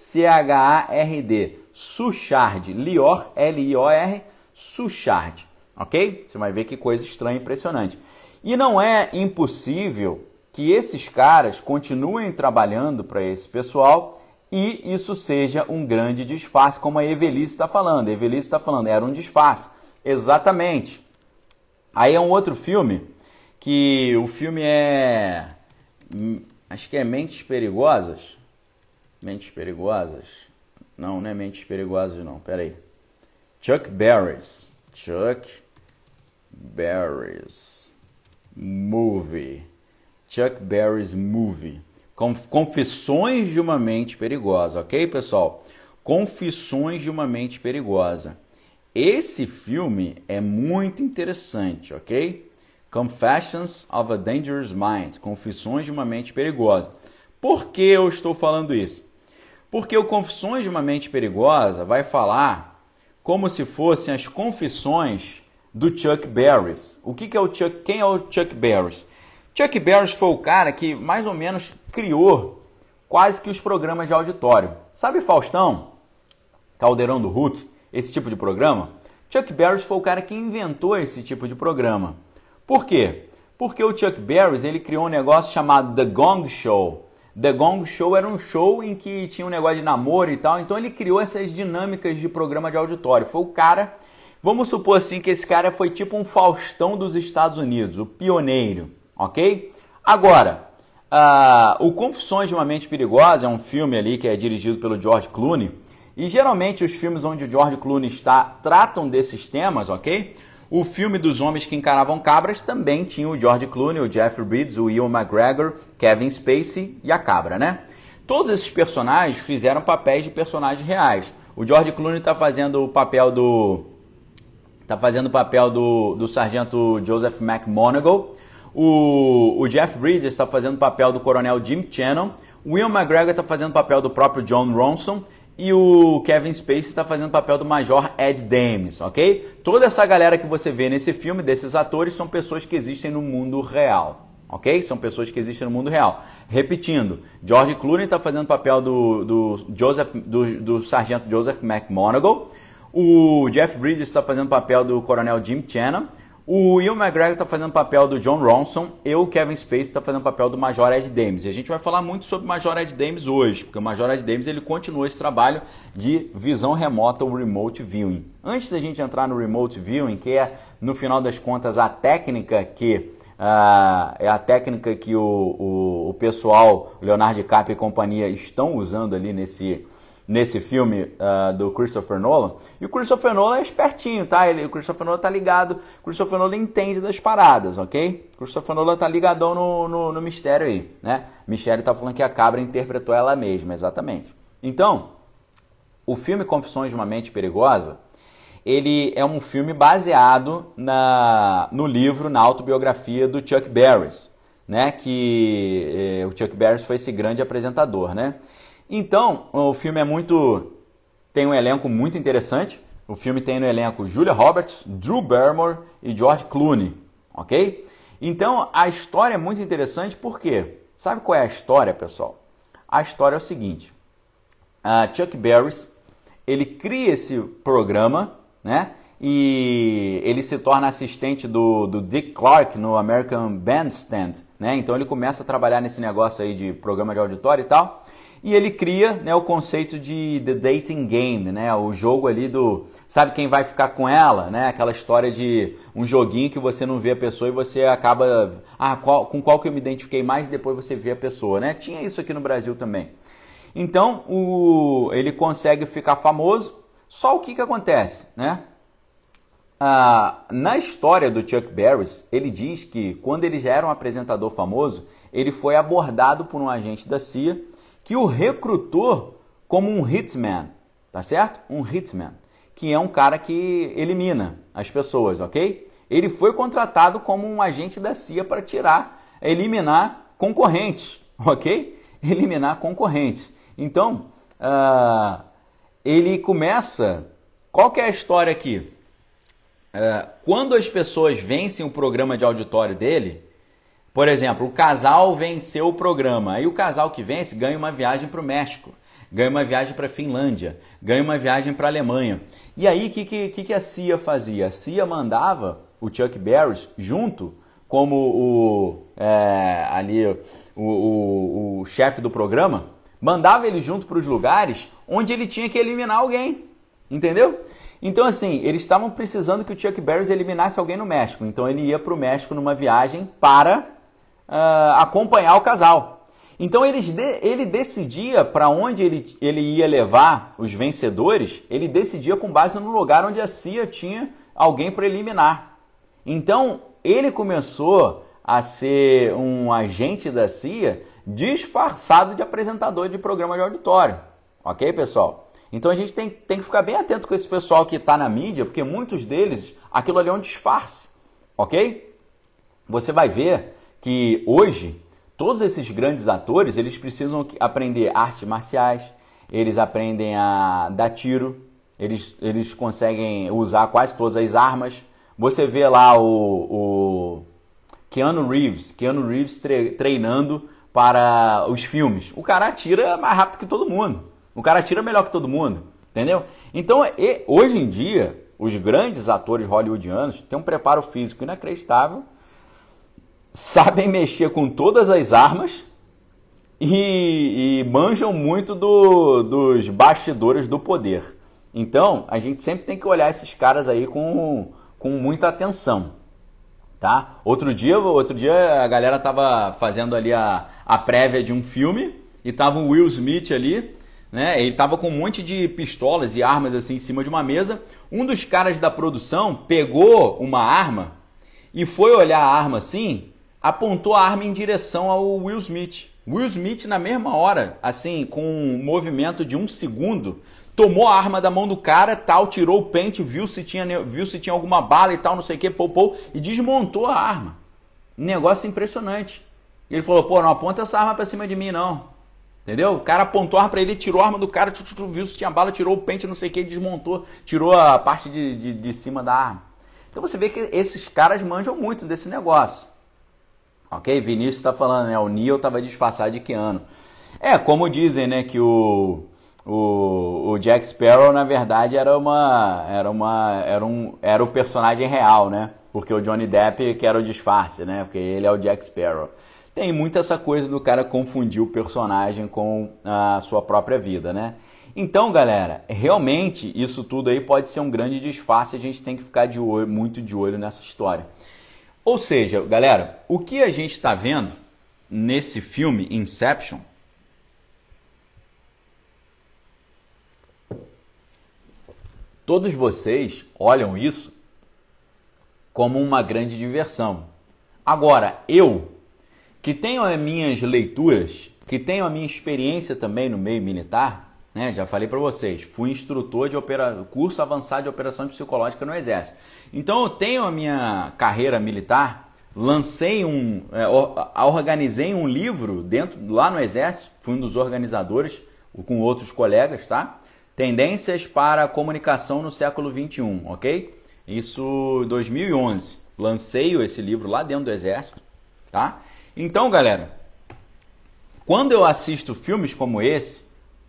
Suchard. Lior, L-I-O-R, Suchard. Ok? Você vai ver que coisa estranha e impressionante. E não é impossível que esses caras continuem trabalhando para esse pessoal e isso seja um grande disfarce, como a Evelice está falando. A Evelice está falando, era um disfarce. Exatamente. Aí é um outro filme, que o filme é. Hum, acho que é Mentes Perigosas. Mentes Perigosas? Não, não é Mentes Perigosas, não. Pera aí. Chuck Berry's. Chuck Berry's Movie. Chuck Berry's Movie. Confissões de uma mente perigosa, ok, pessoal? Confissões de uma mente perigosa. Esse filme é muito interessante, ok? Confessions of a Dangerous Mind. Confissões de uma mente perigosa. Por que eu estou falando isso? Porque o Confissões de uma Mente Perigosa vai falar como se fossem as confissões do Chuck Barris. O que, que é o Chuck? Quem é o Chuck Barris? Chuck Barris foi o cara que mais ou menos criou quase que os programas de auditório. Sabe Faustão? Caldeirão do Hulk? Esse tipo de programa? Chuck Barris foi o cara que inventou esse tipo de programa. Por quê? Porque o Chuck Barris ele criou um negócio chamado The Gong Show. The Gong Show era um show em que tinha um negócio de namoro e tal, então ele criou essas dinâmicas de programa de auditório. Foi o cara Vamos supor assim que esse cara foi tipo um Faustão dos Estados Unidos, o pioneiro, ok? Agora, uh, o Confissões de uma Mente Perigosa é um filme ali que é dirigido pelo George Clooney e geralmente os filmes onde o George Clooney está tratam desses temas, ok? O filme dos homens que encaravam cabras também tinha o George Clooney, o Jeffrey Bridges, o Ian McGregor, Kevin Spacey e a cabra, né? Todos esses personagens fizeram papéis de personagens reais. O George Clooney está fazendo o papel do tá fazendo o papel do, do sargento Joseph McMonagall. O, o Jeff Bridges está fazendo o papel do coronel Jim Channon. Will McGregor está fazendo o papel do próprio John Ronson. E o Kevin Spacey está fazendo o papel do Major Ed Dames, ok? Toda essa galera que você vê nesse filme, desses atores, são pessoas que existem no mundo real, ok? São pessoas que existem no mundo real. Repetindo, George Clooney está fazendo o papel do, do, Joseph, do, do sargento Joseph McMonagall. O Jeff Bridges está fazendo o papel do coronel Jim Channon. O Will McGregor está fazendo o papel do John Ronson e o Kevin Spacey está fazendo o papel do Major Ed Dames. E a gente vai falar muito sobre o Major Ed Dames hoje, porque o Major Ed Dames ele continua esse trabalho de visão remota, o remote viewing. Antes da gente entrar no remote viewing, que é no final das contas a técnica que uh, é a técnica que o, o, o pessoal Leonardo DiCaprio e companhia estão usando ali nesse nesse filme uh, do Christopher Nolan. E o Christopher Nolan é espertinho, tá? Ele, o Christopher Nolan tá ligado, o Christopher Nolan entende das paradas, ok? O Christopher Nolan tá ligadão no, no, no mistério aí, né? Mistério tá falando que a cabra interpretou ela mesma, exatamente. Então, o filme Confissões de uma Mente Perigosa, ele é um filme baseado na, no livro, na autobiografia do Chuck Barris, né? Que eh, o Chuck Barris foi esse grande apresentador, né? Então, o filme é muito. tem um elenco muito interessante. O filme tem no elenco Julia Roberts, Drew Barrymore e George Clooney, ok? Então, a história é muito interessante porque, sabe qual é a história, pessoal? A história é o seguinte: Chuck Barris ele cria esse programa, né? E ele se torna assistente do, do Dick Clark no American Bandstand, né? Então ele começa a trabalhar nesse negócio aí de programa de auditório e tal. E ele cria né, o conceito de the dating game, né? O jogo ali do sabe quem vai ficar com ela, né? Aquela história de um joguinho que você não vê a pessoa e você acaba ah, qual, com qual que eu me identifiquei mais e depois você vê a pessoa, né? Tinha isso aqui no Brasil também. Então, o, ele consegue ficar famoso. Só o que que acontece, né? Ah, na história do Chuck Barris, ele diz que quando ele já era um apresentador famoso, ele foi abordado por um agente da CIA que o recrutou como um hitman, tá certo? Um hitman, que é um cara que elimina as pessoas, ok? Ele foi contratado como um agente da CIA para tirar, eliminar concorrentes, <laughs> ok? Eliminar concorrentes. Então, uh, ele começa. Qual que é a história aqui? É, quando as pessoas vencem o programa de auditório dele, por exemplo, o casal venceu o programa, aí o casal que vence ganha uma viagem para o México, ganha uma viagem para a Finlândia, ganha uma viagem para a Alemanha. E aí o que, que, que a CIA fazia? A CIA mandava o Chuck Barris junto como o é, ali o, o, o chefe do programa, mandava ele junto para os lugares onde ele tinha que eliminar alguém, entendeu? Então assim, eles estavam precisando que o Chuck Barris eliminasse alguém no México, então ele ia para o México numa viagem para uh, acompanhar o casal. Então ele, ele decidia para onde ele, ele ia levar os vencedores, ele decidia com base no lugar onde a CIA tinha alguém para eliminar. Então ele começou a ser um agente da CIA disfarçado de apresentador de programa de auditório. Ok, pessoal? Então a gente tem, tem que ficar bem atento com esse pessoal que está na mídia, porque muitos deles, aquilo ali é um disfarce. Ok? Você vai ver que hoje, todos esses grandes atores, eles precisam aprender artes marciais, eles aprendem a dar tiro, eles, eles conseguem usar quase todas as armas, você vê lá o, o Keanu Reeves, Keanu Reeves tre treinando para os filmes. O cara atira mais rápido que todo mundo. O cara atira melhor que todo mundo, entendeu? Então, hoje em dia, os grandes atores hollywoodianos têm um preparo físico inacreditável, sabem mexer com todas as armas e, e manjam muito do, dos bastidores do poder. Então, a gente sempre tem que olhar esses caras aí com com muita atenção. Tá? Outro dia, outro dia a galera tava fazendo ali a, a prévia de um filme e tava o Will Smith ali, né? Ele tava com um monte de pistolas e armas assim em cima de uma mesa. Um dos caras da produção pegou uma arma e foi olhar a arma assim, apontou a arma em direção ao Will Smith. Will Smith na mesma hora, assim, com um movimento de um segundo, tomou a arma da mão do cara, tal, tirou o pente, viu se tinha, viu se tinha alguma bala e tal, não sei o que, poupou e desmontou a arma. Negócio impressionante. Ele falou: pô, não aponta essa arma pra cima de mim, não. Entendeu? O cara apontou a arma pra ele, tirou a arma do cara, viu se tinha bala, tirou o pente, não sei o que, desmontou, tirou a parte de, de, de cima da arma. Então você vê que esses caras manjam muito desse negócio. Ok? Vinícius está falando, né? O Neil estava disfarçado de que ano? É, como dizem, né? Que o o, o Jack Sparrow, na verdade, era uma. Era uma. Era um. Era o personagem real, né? Porque o Johnny Depp que era o disfarce, né? Porque ele é o Jack Sparrow. Tem muito essa coisa do cara confundir o personagem com a sua própria vida, né? Então, galera, realmente isso tudo aí pode ser um grande disfarce, a gente tem que ficar de olho, muito de olho nessa história. Ou seja, galera, o que a gente está vendo nesse filme Inception Todos vocês olham isso como uma grande diversão. Agora, eu, que tenho as minhas leituras, que tenho a minha experiência também no meio militar, né? Já falei para vocês, fui instrutor de opera... curso avançado de operação psicológica no Exército. Então eu tenho a minha carreira militar, lancei um, é, organizei um livro dentro lá no Exército, fui um dos organizadores com outros colegas, tá? Tendências para a comunicação no século 21, ok? Isso 2011. Lancei esse livro lá dentro do exército, tá? Então, galera, quando eu assisto filmes como esse,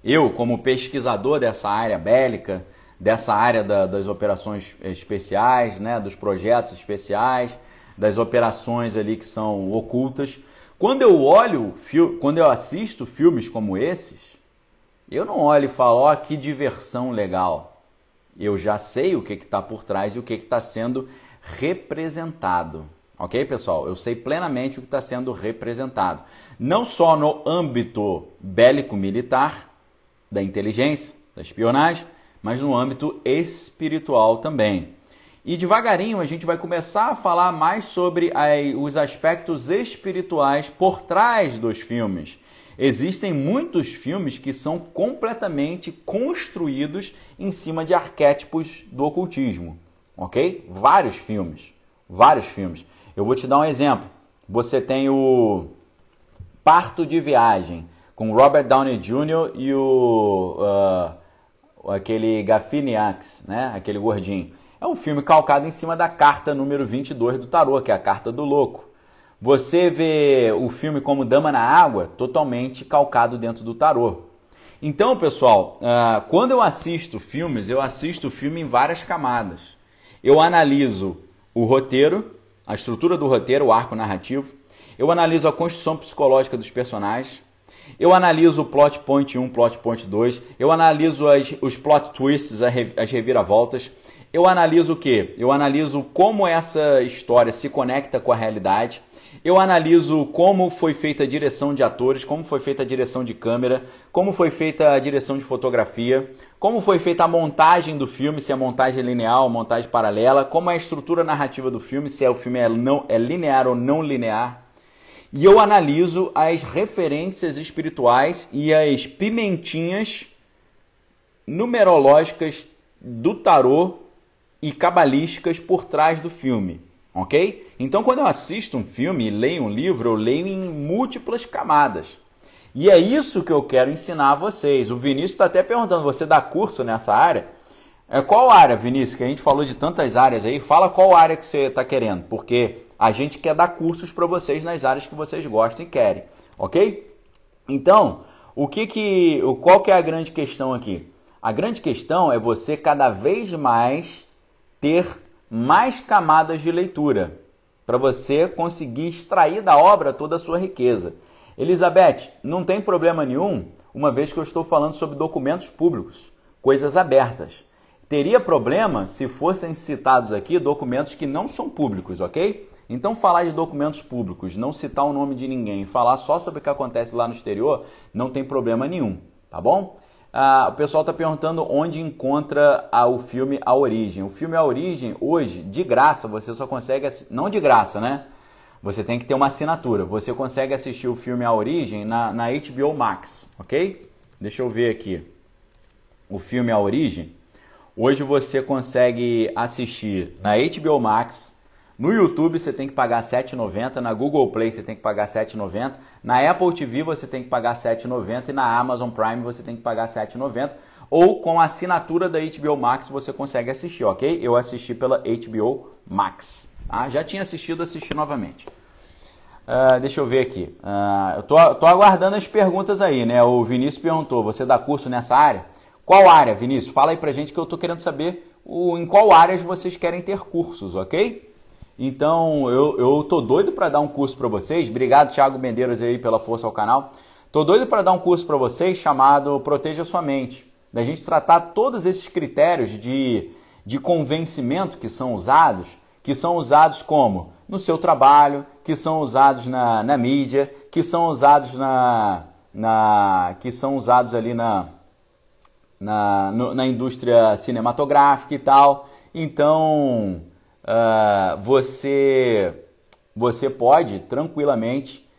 eu, como pesquisador dessa área bélica, dessa área da, das operações especiais, né, dos projetos especiais, das operações ali que são ocultas, quando eu olho, quando eu assisto filmes como esses, eu não olho e falo, ó, oh, que diversão legal. Eu já sei o que está por trás e o que está sendo representado. Ok, pessoal? Eu sei plenamente o que está sendo representado. Não só no âmbito bélico-militar, da inteligência, da espionagem, mas no âmbito espiritual também. E devagarinho a gente vai começar a falar mais sobre os aspectos espirituais por trás dos filmes. Existem muitos filmes que são completamente construídos em cima de arquétipos do ocultismo, ok? Vários filmes, vários filmes. Eu vou te dar um exemplo. Você tem o Parto de Viagem com Robert Downey Jr. e o uh, aquele Gafiniax, né? Aquele gordinho. É um filme calcado em cima da carta número 22 do tarô, que é a carta do louco. Você vê o filme como Dama na Água, totalmente calcado dentro do tarô. Então, pessoal, uh, quando eu assisto filmes, eu assisto o filme em várias camadas. Eu analiso o roteiro, a estrutura do roteiro, o arco narrativo. Eu analiso a construção psicológica dos personagens. Eu analiso o plot point 1, plot point 2. Eu analiso as, os plot twists, as reviravoltas. Eu analiso o que? Eu analiso como essa história se conecta com a realidade. Eu analiso como foi feita a direção de atores, como foi feita a direção de câmera, como foi feita a direção de fotografia, como foi feita a montagem do filme, se é montagem linear, montagem paralela, como é a estrutura narrativa do filme, se é o filme é, não, é linear ou não linear. E eu analiso as referências espirituais e as pimentinhas numerológicas do tarô e cabalísticas por trás do filme, ok? Então, quando eu assisto um filme e leio um livro, eu leio em múltiplas camadas. E é isso que eu quero ensinar a vocês. O Vinícius está até perguntando: você dá curso nessa área? É qual área, Vinícius? Que a gente falou de tantas áreas aí. Fala qual área que você está querendo, porque a gente quer dar cursos para vocês nas áreas que vocês gostam e querem, ok? Então, o que que, qual que é a grande questão aqui? A grande questão é você cada vez mais ter mais camadas de leitura para você conseguir extrair da obra toda a sua riqueza. Elizabeth, não tem problema nenhum, uma vez que eu estou falando sobre documentos públicos, coisas abertas. Teria problema se fossem citados aqui documentos que não são públicos, ok? Então, falar de documentos públicos, não citar o nome de ninguém, falar só sobre o que acontece lá no exterior, não tem problema nenhum, tá bom? Ah, o pessoal está perguntando onde encontra ah, o filme A Origem. O filme A Origem, hoje, de graça, você só consegue. Não de graça, né? Você tem que ter uma assinatura. Você consegue assistir o filme A Origem na, na HBO Max, ok? Deixa eu ver aqui. O filme A Origem. Hoje você consegue assistir na HBO Max no YouTube você tem que pagar R$ 7,90, na Google Play você tem que pagar R$ 7,90, na Apple TV você tem que pagar R$ 7,90 e na Amazon Prime você tem que pagar R$ 7,90 ou com a assinatura da HBO Max você consegue assistir, ok? Eu assisti pela HBO Max. Ah, já tinha assistido, assisti novamente. Uh, deixa eu ver aqui. Uh, eu tô, tô aguardando as perguntas aí, né? O Vinícius perguntou: você dá curso nessa área? Qual área, Vinícius? Fala aí pra gente que eu tô querendo saber o, em qual áreas vocês querem ter cursos, ok? Então, eu, eu tô doido para dar um curso para vocês. Obrigado, Thiago Mendeiros, aí pela força ao canal. Tô doido para dar um curso para vocês chamado Proteja Sua Mente. Da gente tratar todos esses critérios de, de convencimento que são usados, que são usados como? No seu trabalho, que são usados na, na mídia, que são usados na, na que são usados ali na, na, no, na indústria cinematográfica e tal. Então, uh, você, você pode tranquilamente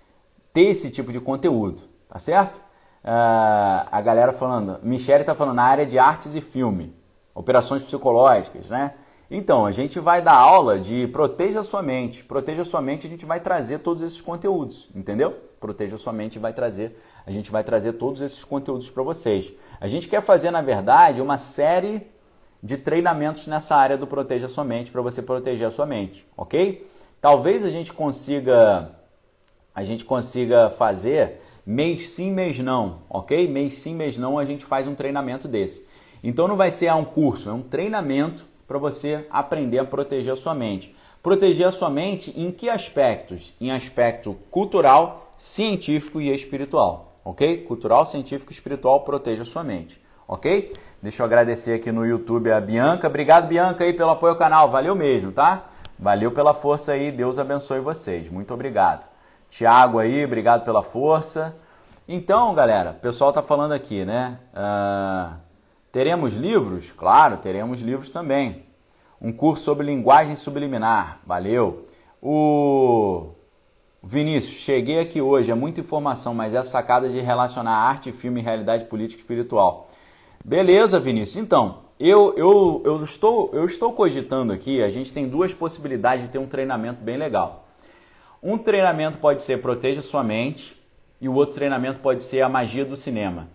ter esse tipo de conteúdo, tá certo? Uh, a galera falando, Michele está falando na área de artes e filme, operações psicológicas, né? Então, a gente vai dar aula de proteja sua mente. Proteja sua mente, a gente vai trazer todos esses conteúdos, entendeu? Proteja sua mente vai trazer, a gente vai trazer todos esses conteúdos para vocês. A gente quer fazer, na verdade, uma série de treinamentos nessa área do proteja sua mente para você proteger a sua mente, ok? Talvez a gente consiga a gente consiga fazer mês sim, mês não, ok? Mês sim, mês não a gente faz um treinamento desse. Então não vai ser um curso, é um treinamento para você aprender a proteger a sua mente. Proteger a sua mente em que aspectos? Em aspecto cultural, científico e espiritual, ok? Cultural, científico e espiritual, proteja sua mente, ok? Deixa eu agradecer aqui no YouTube a Bianca. Obrigado, Bianca, aí pelo apoio ao canal. Valeu mesmo, tá? Valeu pela força aí. Deus abençoe vocês. Muito obrigado. Tiago aí, obrigado pela força. Então, galera, o pessoal tá falando aqui, né? Uh, teremos livros? Claro, teremos livros também. Um curso sobre linguagem subliminar. Valeu. O Vinícius, cheguei aqui hoje, é muita informação, mas é sacada de relacionar arte, filme, realidade política e espiritual. Beleza, Vinícius. Então, eu, eu, eu, estou, eu estou cogitando aqui, a gente tem duas possibilidades de ter um treinamento bem legal. Um treinamento pode ser proteja sua mente e o outro treinamento pode ser a magia do cinema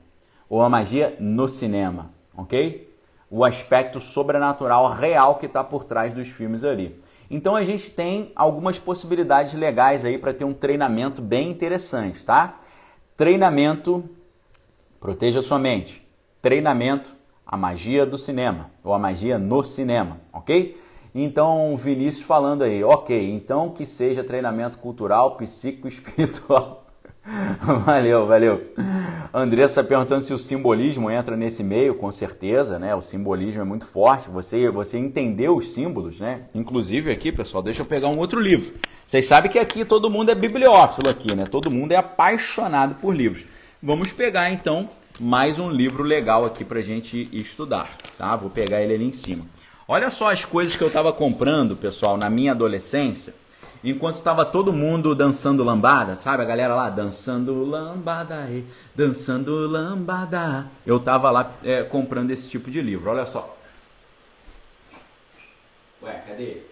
ou a magia no cinema, ok? O aspecto sobrenatural real que está por trás dos filmes ali. Então a gente tem algumas possibilidades legais aí para ter um treinamento bem interessante, tá? Treinamento, proteja sua mente. Treinamento, a magia do cinema, ou a magia no cinema, ok? Então, Vinícius falando aí, ok, então que seja treinamento cultural, psíquico, <laughs> espiritual. <laughs> valeu, valeu. Andressa perguntando se o simbolismo entra nesse meio, com certeza, né? O simbolismo é muito forte. Você, você entendeu os símbolos, né? Inclusive aqui, pessoal, deixa eu pegar um outro livro. Vocês sabem que aqui todo mundo é bibliófilo aqui, né? Todo mundo é apaixonado por livros. Vamos pegar então mais um livro legal aqui pra gente estudar, tá? Vou pegar ele ali em cima. Olha só as coisas que eu estava comprando, pessoal, na minha adolescência, enquanto estava todo mundo dançando lambada, sabe? A galera lá dançando lambada, dançando lambada. Eu estava lá é, comprando esse tipo de livro. Olha só. Ué, cadê?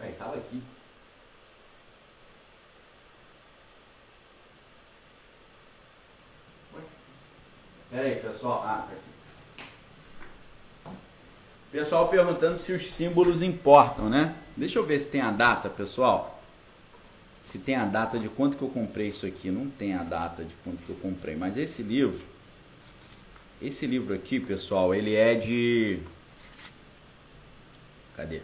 Ué, tava aqui. Ué. Pessoal. Ah, tá aqui. Pessoal perguntando se os símbolos importam, né? Deixa eu ver se tem a data, pessoal. Se tem a data de quanto que eu comprei isso aqui. Não tem a data de quanto que eu comprei. Mas esse livro, esse livro aqui, pessoal, ele é de... Cadê?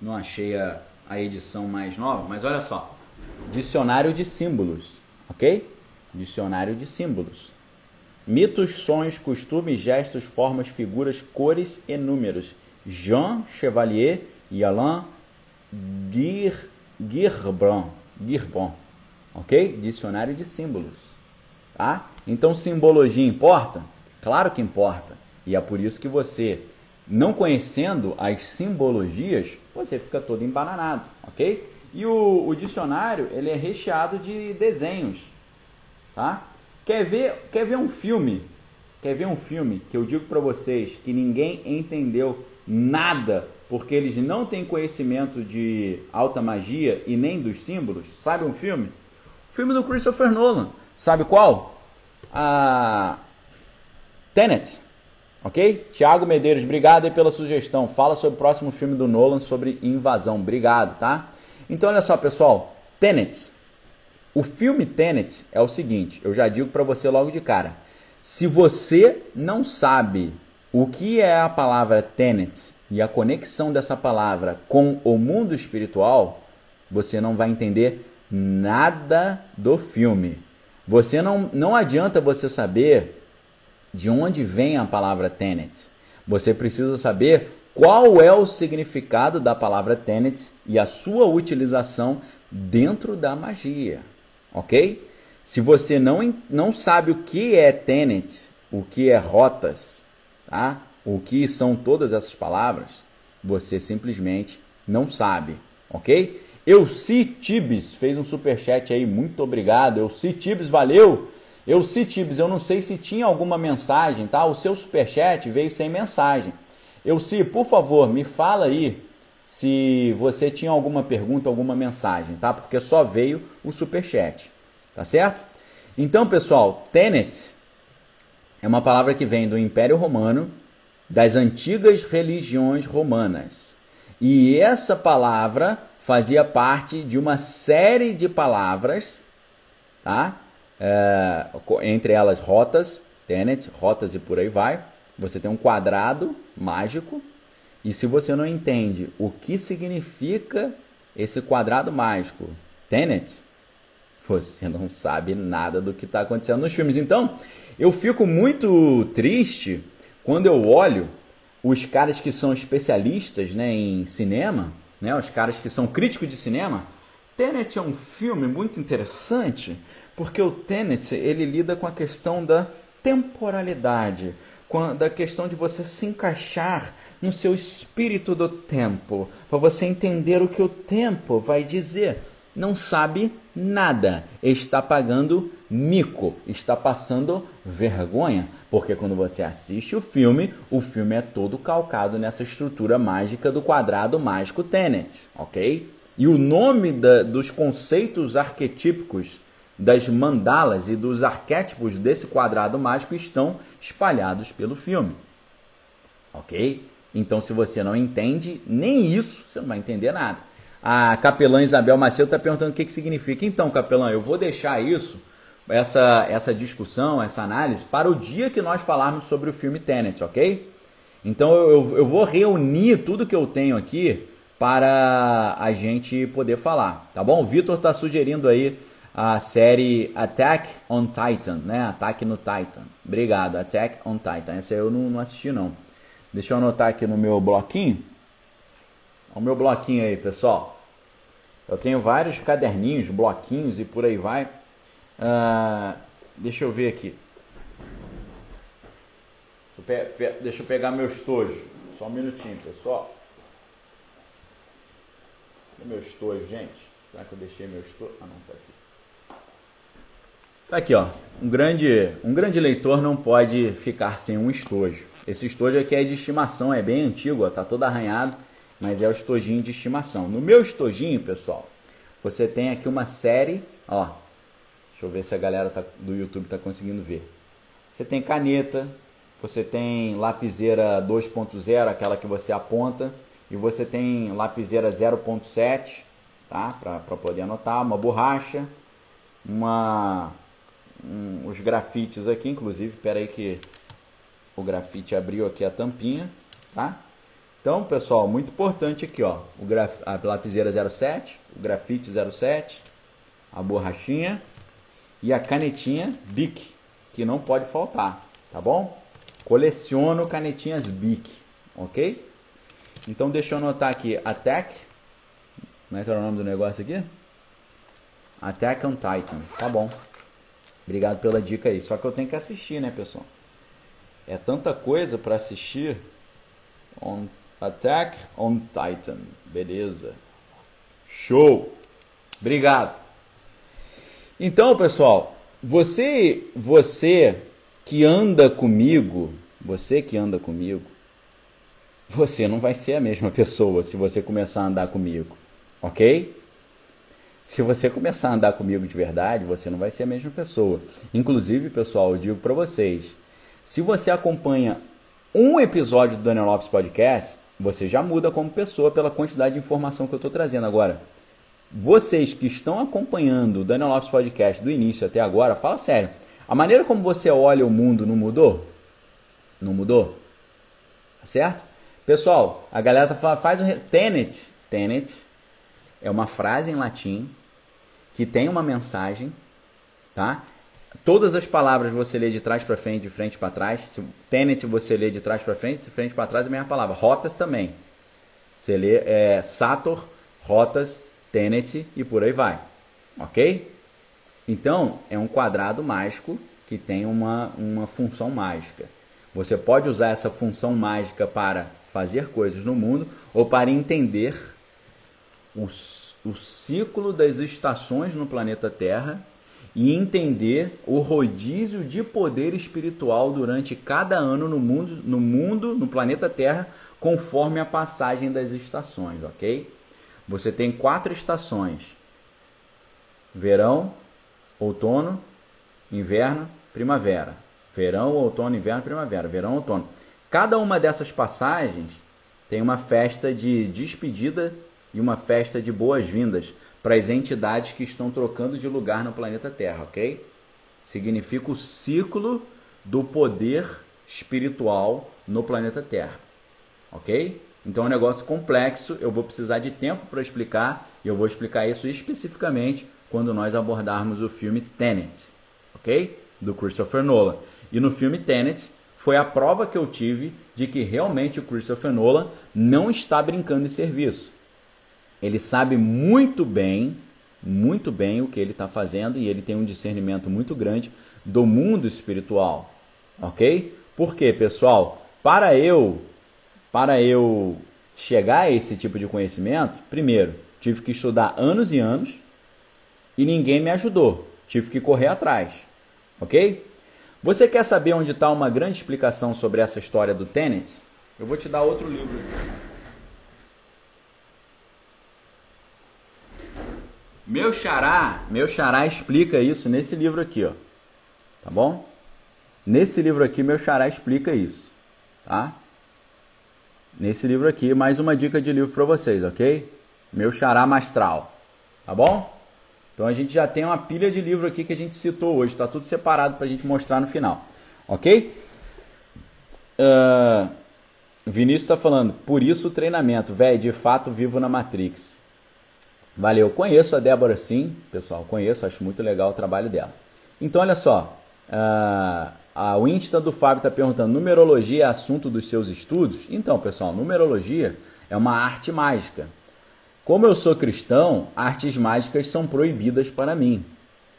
Não achei a, a edição mais nova, mas olha só. Dicionário de símbolos, ok? Dicionário de símbolos. Mitos, sonhos, costumes, gestos, formas, figuras, cores e números. Jean Chevalier e Alain Girbon. Girbon. Ok? Dicionário de símbolos. Tá? Então, simbologia importa? Claro que importa. E é por isso que você, não conhecendo as simbologias, você fica todo embananado. Ok? E o, o dicionário ele é recheado de desenhos. Tá? Quer ver, quer ver um filme? Quer ver um filme que eu digo para vocês que ninguém entendeu nada porque eles não têm conhecimento de alta magia e nem dos símbolos? Sabe um filme? O filme do Christopher Nolan. Sabe qual? A Tenet. Ok? Tiago Medeiros, obrigado aí pela sugestão. Fala sobre o próximo filme do Nolan sobre invasão. Obrigado, tá? Então, olha só, pessoal. Tenet o filme Tenet é o seguinte, eu já digo para você logo de cara. Se você não sabe o que é a palavra Tenet e a conexão dessa palavra com o mundo espiritual, você não vai entender nada do filme. Você não, não adianta você saber de onde vem a palavra Tenet. Você precisa saber qual é o significado da palavra Tenet e a sua utilização dentro da magia ok? Se você não, não sabe o que é Tenet, o que é rotas, tá? o que são todas essas palavras, você simplesmente não sabe, ok? Euci Tibes fez um superchat aí, muito obrigado. Euci Tibes, valeu! Euci Tibes, eu não sei se tinha alguma mensagem, tá? O seu superchat veio sem mensagem. Euci, por favor, me fala aí se você tinha alguma pergunta, alguma mensagem, tá? Porque só veio o super chat, tá certo? Então, pessoal, Tenet é uma palavra que vem do Império Romano, das antigas religiões romanas. E essa palavra fazia parte de uma série de palavras, tá? É, entre elas rotas, Tenet, rotas e por aí vai. Você tem um quadrado mágico e se você não entende o que significa esse quadrado mágico, Tenet, você não sabe nada do que está acontecendo nos filmes. Então, eu fico muito triste quando eu olho os caras que são especialistas né, em cinema, né, os caras que são críticos de cinema. Tenet é um filme muito interessante porque o Tenet ele lida com a questão da temporalidade da questão de você se encaixar no seu espírito do tempo, para você entender o que o tempo vai dizer. Não sabe nada, está pagando mico, está passando vergonha, porque quando você assiste o filme, o filme é todo calcado nessa estrutura mágica do quadrado mágico Tenet, ok? E o nome da, dos conceitos arquetípicos das mandalas e dos arquétipos desse quadrado mágico estão espalhados pelo filme. Ok? Então, se você não entende nem isso, você não vai entender nada. A capelã Isabel Macedo está perguntando o que, que significa. Então, capelã, eu vou deixar isso, essa, essa discussão, essa análise, para o dia que nós falarmos sobre o filme Tenet, ok? Então, eu, eu vou reunir tudo que eu tenho aqui para a gente poder falar, tá bom? O Vitor está sugerindo aí a série Attack on Titan, né? Ataque no Titan. Obrigado, Attack on Titan. Essa eu não, não assisti não. Deixa eu anotar aqui no meu bloquinho. O meu bloquinho aí, pessoal. Eu tenho vários caderninhos, bloquinhos e por aí vai. Uh, deixa eu ver aqui. Deixa eu pegar meu estojo. Só um minutinho, pessoal. Meu estojo, gente? Será que eu deixei meu estojo? Ah, não, tá aqui. Tá aqui, ó. Um grande, um grande leitor não pode ficar sem um estojo. Esse estojo aqui é de estimação, é bem antigo, ó, tá todo arranhado, mas é o estojinho de estimação. No meu estojinho, pessoal, você tem aqui uma série, ó. Deixa eu ver se a galera tá, do YouTube tá conseguindo ver. Você tem caneta, você tem lapiseira 2.0, aquela que você aponta, e você tem lapiseira 0.7, tá? Para poder anotar, uma borracha, uma um, os grafites aqui, inclusive, espera aí que o grafite abriu aqui a tampinha, tá? Então, pessoal, muito importante aqui, ó, o graf, a lapiseira 07, o grafite 07, a borrachinha e a canetinha Bic, que não pode faltar, tá bom? Coleciono canetinhas Bic, ok? Então deixa eu anotar aqui, Attack, como é que era o nome do negócio aqui? Attack on Titan, tá bom. Obrigado pela dica aí. Só que eu tenho que assistir, né, pessoal? É tanta coisa para assistir. On Attack on Titan, beleza? Show. Obrigado. Então, pessoal, você, você que anda comigo, você que anda comigo, você não vai ser a mesma pessoa se você começar a andar comigo, ok? Se você começar a andar comigo de verdade, você não vai ser a mesma pessoa. Inclusive, pessoal, eu digo para vocês, se você acompanha um episódio do Daniel Lopes Podcast, você já muda como pessoa pela quantidade de informação que eu estou trazendo agora. Vocês que estão acompanhando o Daniel Lopes Podcast do início até agora, fala sério. A maneira como você olha o mundo não mudou? Não mudou? Certo? Pessoal, a galera tá faz um tenet. Tenet é uma frase em latim que tem uma mensagem, tá? Todas as palavras você lê de trás para frente, de frente para trás. Tenet você lê de trás para frente, de frente para trás é a mesma palavra. Rotas também. Você lê é, Sator, rotas, Tenet e por aí vai. Ok? Então, é um quadrado mágico que tem uma, uma função mágica. Você pode usar essa função mágica para fazer coisas no mundo ou para entender o, o ciclo das estações no planeta Terra e entender o rodízio de poder espiritual durante cada ano no mundo, no mundo, no planeta Terra, conforme a passagem das estações, ok? Você tem quatro estações: verão, outono, inverno, primavera. Verão, outono, inverno, primavera. Verão, outono. Cada uma dessas passagens tem uma festa de despedida e uma festa de boas-vindas para as entidades que estão trocando de lugar no planeta Terra, ok? Significa o ciclo do poder espiritual no planeta Terra, ok? Então é um negócio complexo, eu vou precisar de tempo para explicar e eu vou explicar isso especificamente quando nós abordarmos o filme Tenet, ok? Do Christopher Nolan. E no filme Tenet foi a prova que eu tive de que realmente o Christopher Nolan não está brincando em serviço. Ele sabe muito bem, muito bem o que ele está fazendo e ele tem um discernimento muito grande do mundo espiritual, ok? Por quê, pessoal? Para eu, para eu chegar a esse tipo de conhecimento, primeiro tive que estudar anos e anos e ninguém me ajudou. Tive que correr atrás, ok? Você quer saber onde está uma grande explicação sobre essa história do Tenet? Eu vou te dar outro livro. Meu xará, meu xará explica isso nesse livro aqui, ó. Tá bom? Nesse livro aqui, meu xará explica isso, tá? Nesse livro aqui, mais uma dica de livro para vocês, ok? Meu xará mastral, tá bom? Então a gente já tem uma pilha de livro aqui que a gente citou hoje, tá tudo separado para a gente mostrar no final, ok? Uh, Vinícius está falando, por isso o treinamento, velho, de fato vivo na Matrix. Valeu, conheço a Débora sim, pessoal, conheço, acho muito legal o trabalho dela. Então olha só, uh, a Winston do Fábio está perguntando: numerologia é assunto dos seus estudos? Então, pessoal, numerologia é uma arte mágica. Como eu sou cristão, artes mágicas são proibidas para mim.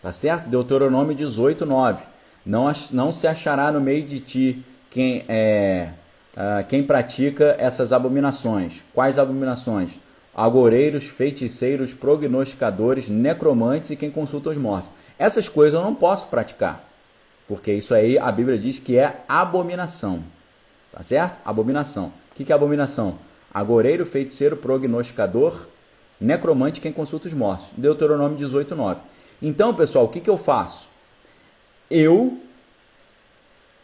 Tá certo? Deuteronômio 18, 9. Não, não se achará no meio de ti quem, é, uh, quem pratica essas abominações. Quais abominações? Agoreiros, feiticeiros, prognosticadores, necromantes e quem consulta os mortos. Essas coisas eu não posso praticar. Porque isso aí a Bíblia diz que é abominação. Tá certo? Abominação. O que é abominação? Agoreiro, feiticeiro, prognosticador, necromante, quem consulta os mortos. Deuteronômio 18, 9. Então, pessoal, o que, eu faço? Eu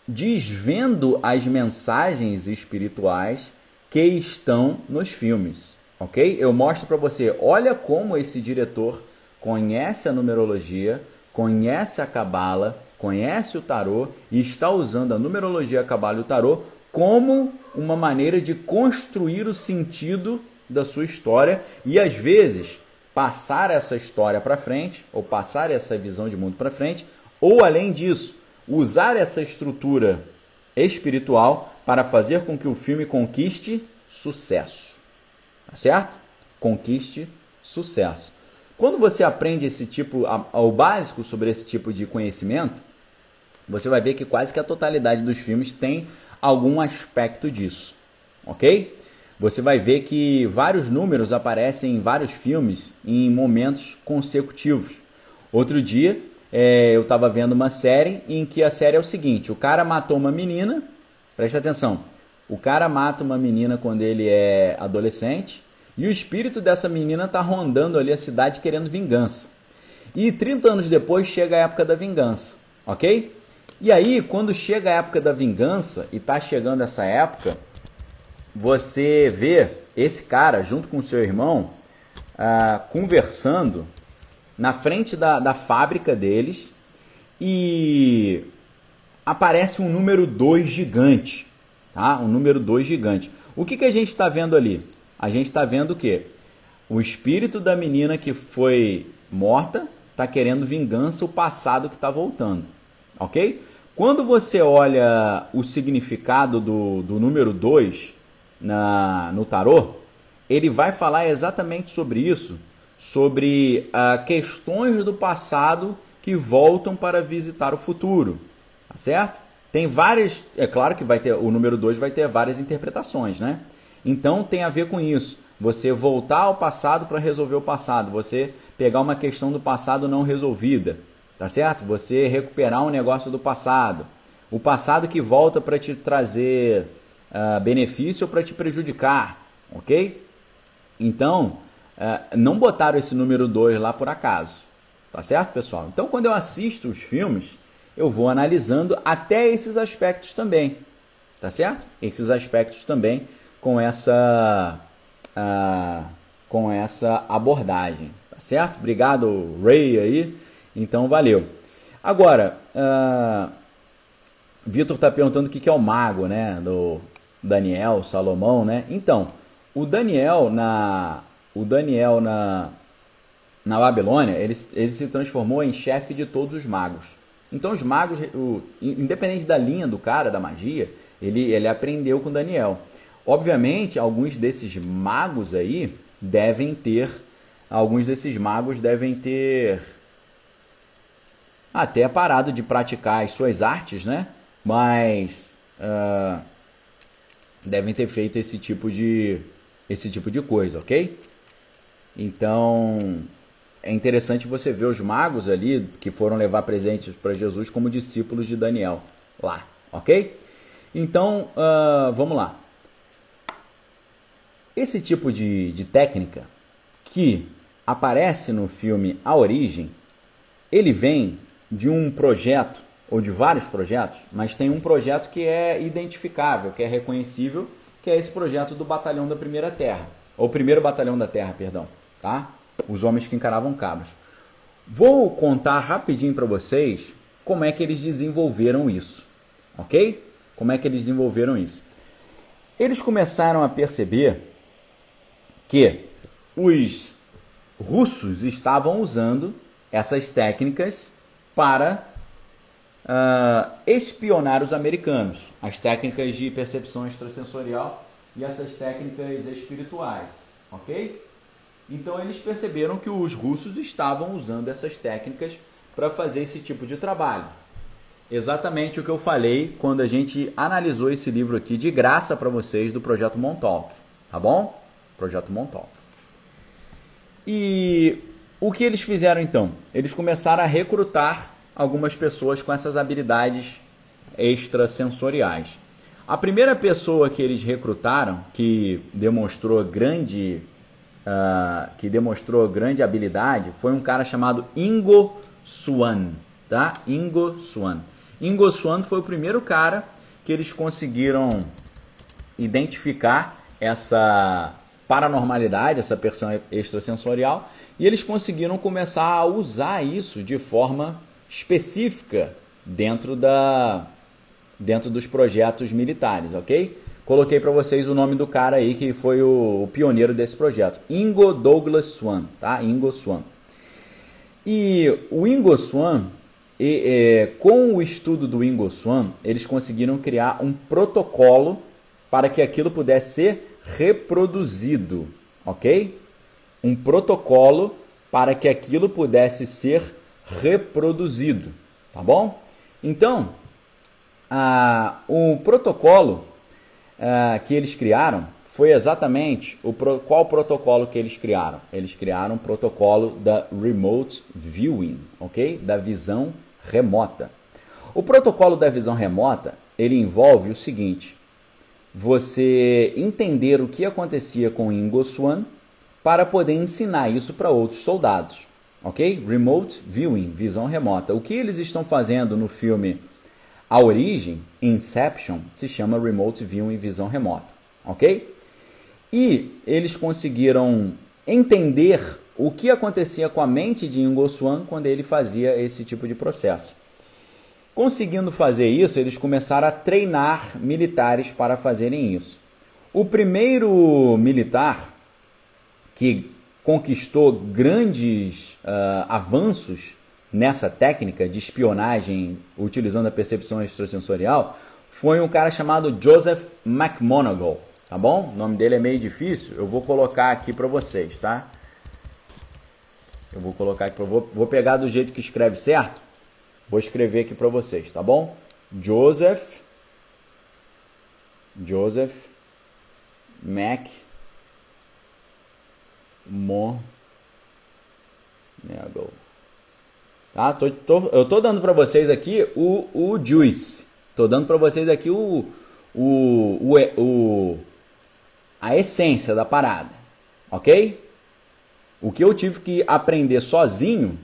desvendo as mensagens espirituais que estão nos filmes, ok? Eu mostro para você, olha como esse diretor conhece a numerologia, conhece a cabala, conhece o tarô e está usando a numerologia, a cabala e o tarô como uma maneira de construir o sentido da sua história. E às vezes passar essa história para frente ou passar essa visão de mundo para frente ou além disso usar essa estrutura espiritual para fazer com que o filme conquiste sucesso, certo? Conquiste sucesso. Quando você aprende esse tipo, ao básico sobre esse tipo de conhecimento, você vai ver que quase que a totalidade dos filmes tem algum aspecto disso, ok? Você vai ver que vários números aparecem em vários filmes em momentos consecutivos. Outro dia é, eu estava vendo uma série em que a série é o seguinte: o cara matou uma menina, presta atenção, o cara mata uma menina quando ele é adolescente e o espírito dessa menina está rondando ali a cidade querendo vingança. E 30 anos depois chega a época da vingança, ok? E aí, quando chega a época da vingança, e tá chegando essa época, você vê esse cara junto com seu irmão ah, conversando na frente da, da fábrica deles e aparece um número 2 gigante, tá? Um número 2 gigante. O que, que a gente está vendo ali? A gente está vendo o quê? O espírito da menina que foi morta está querendo vingança, o passado que está voltando ok? Quando você olha o significado do, do número 2 no tarô, ele vai falar exatamente sobre isso, sobre uh, questões do passado que voltam para visitar o futuro, tá certo? Tem várias, é claro que vai ter o número 2 vai ter várias interpretações, né? Então tem a ver com isso. Você voltar ao passado para resolver o passado, você pegar uma questão do passado não resolvida tá certo? Você recuperar um negócio do passado, o passado que volta para te trazer uh, benefício ou para te prejudicar, ok? Então, uh, não botaram esse número 2 lá por acaso, tá certo, pessoal? Então, quando eu assisto os filmes, eu vou analisando até esses aspectos também, tá certo? Esses aspectos também com essa uh, com essa abordagem, tá certo? Obrigado, Ray aí então, valeu. Agora, uh, Vitor está perguntando o que é o mago, né? Do Daniel, Salomão, né? Então, o Daniel na, o Daniel na, na Babilônia, ele, ele se transformou em chefe de todos os magos. Então, os magos, o, independente da linha do cara, da magia, ele, ele aprendeu com Daniel. Obviamente, alguns desses magos aí devem ter, alguns desses magos devem ter até parado de praticar as suas artes, né? Mas uh, devem ter feito esse tipo de esse tipo de coisa, ok? Então é interessante você ver os magos ali que foram levar presentes para Jesus como discípulos de Daniel lá, ok? Então uh, vamos lá. Esse tipo de, de técnica que aparece no filme A Origem, ele vem de um projeto, ou de vários projetos, mas tem um projeto que é identificável, que é reconhecível, que é esse projeto do Batalhão da Primeira Terra, ou Primeiro Batalhão da Terra, perdão, tá? Os homens que encaravam cabras. Vou contar rapidinho para vocês como é que eles desenvolveram isso, ok? Como é que eles desenvolveram isso? Eles começaram a perceber que os russos estavam usando essas técnicas para uh, espionar os americanos, as técnicas de percepção extrasensorial e essas técnicas espirituais, ok? Então eles perceberam que os russos estavam usando essas técnicas para fazer esse tipo de trabalho. Exatamente o que eu falei quando a gente analisou esse livro aqui de graça para vocês do projeto Montauk, tá bom? Projeto Montauk. E o que eles fizeram então? Eles começaram a recrutar algumas pessoas com essas habilidades extrasensoriais. A primeira pessoa que eles recrutaram, que demonstrou grande, uh, que demonstrou grande habilidade, foi um cara chamado Ingo Swan, tá? Ingo Swan. Ingo Swan foi o primeiro cara que eles conseguiram identificar essa paranormalidade, essa percepção extrasensorial, e eles conseguiram começar a usar isso de forma específica dentro, da, dentro dos projetos militares, ok? Coloquei para vocês o nome do cara aí que foi o, o, pioneiro desse projeto, Ingo Douglas Swan, tá? Ingo Swan. E o Ingo Swan, e, é, com o estudo do Ingo Swan, eles conseguiram criar um protocolo para que aquilo pudesse ser reproduzido, ok? Um protocolo para que aquilo pudesse ser reproduzido, tá bom? Então, a, o protocolo a, que eles criaram foi exatamente o pro, qual protocolo que eles criaram? Eles criaram o protocolo da remote viewing, ok? Da visão remota. O protocolo da visão remota ele envolve o seguinte: você entender o que acontecia com Ingo Swan para poder ensinar isso para outros soldados ok? Remote viewing, visão remota. O que eles estão fazendo no filme A Origem, Inception, se chama Remote Viewing, visão remota, ok? E eles conseguiram entender o que acontecia com a mente de Ingo Swan quando ele fazia esse tipo de processo. Conseguindo fazer isso, eles começaram a treinar militares para fazerem isso. O primeiro militar que conquistou grandes uh, avanços nessa técnica de espionagem utilizando a percepção extrasensorial foi um cara chamado Joseph McMonagall, tá bom? O nome dele é meio difícil, eu vou colocar aqui para vocês, tá? Eu vou colocar aqui, vou, vou pegar do jeito que escreve certo, vou escrever aqui para vocês, tá bom? Joseph, Joseph Mac Monagle. Tá? Tô, tô, eu tô dando para vocês aqui o, o Juice. Tô dando para vocês aqui o, o, o, o, a essência da parada. Ok? O que eu tive que aprender sozinho,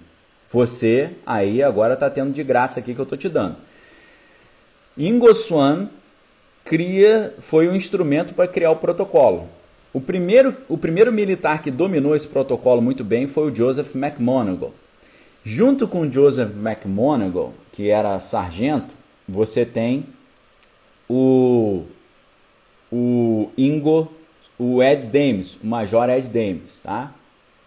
você aí agora tá tendo de graça aqui que eu tô te dando. Ingo Swan cria, foi um instrumento para criar o protocolo. O primeiro, o primeiro militar que dominou esse protocolo muito bem foi o Joseph McMonagall. Junto com Joseph McMonagall, que era sargento, você tem o, o Ingo, o Ed Dames, o Major Ed Dames, tá?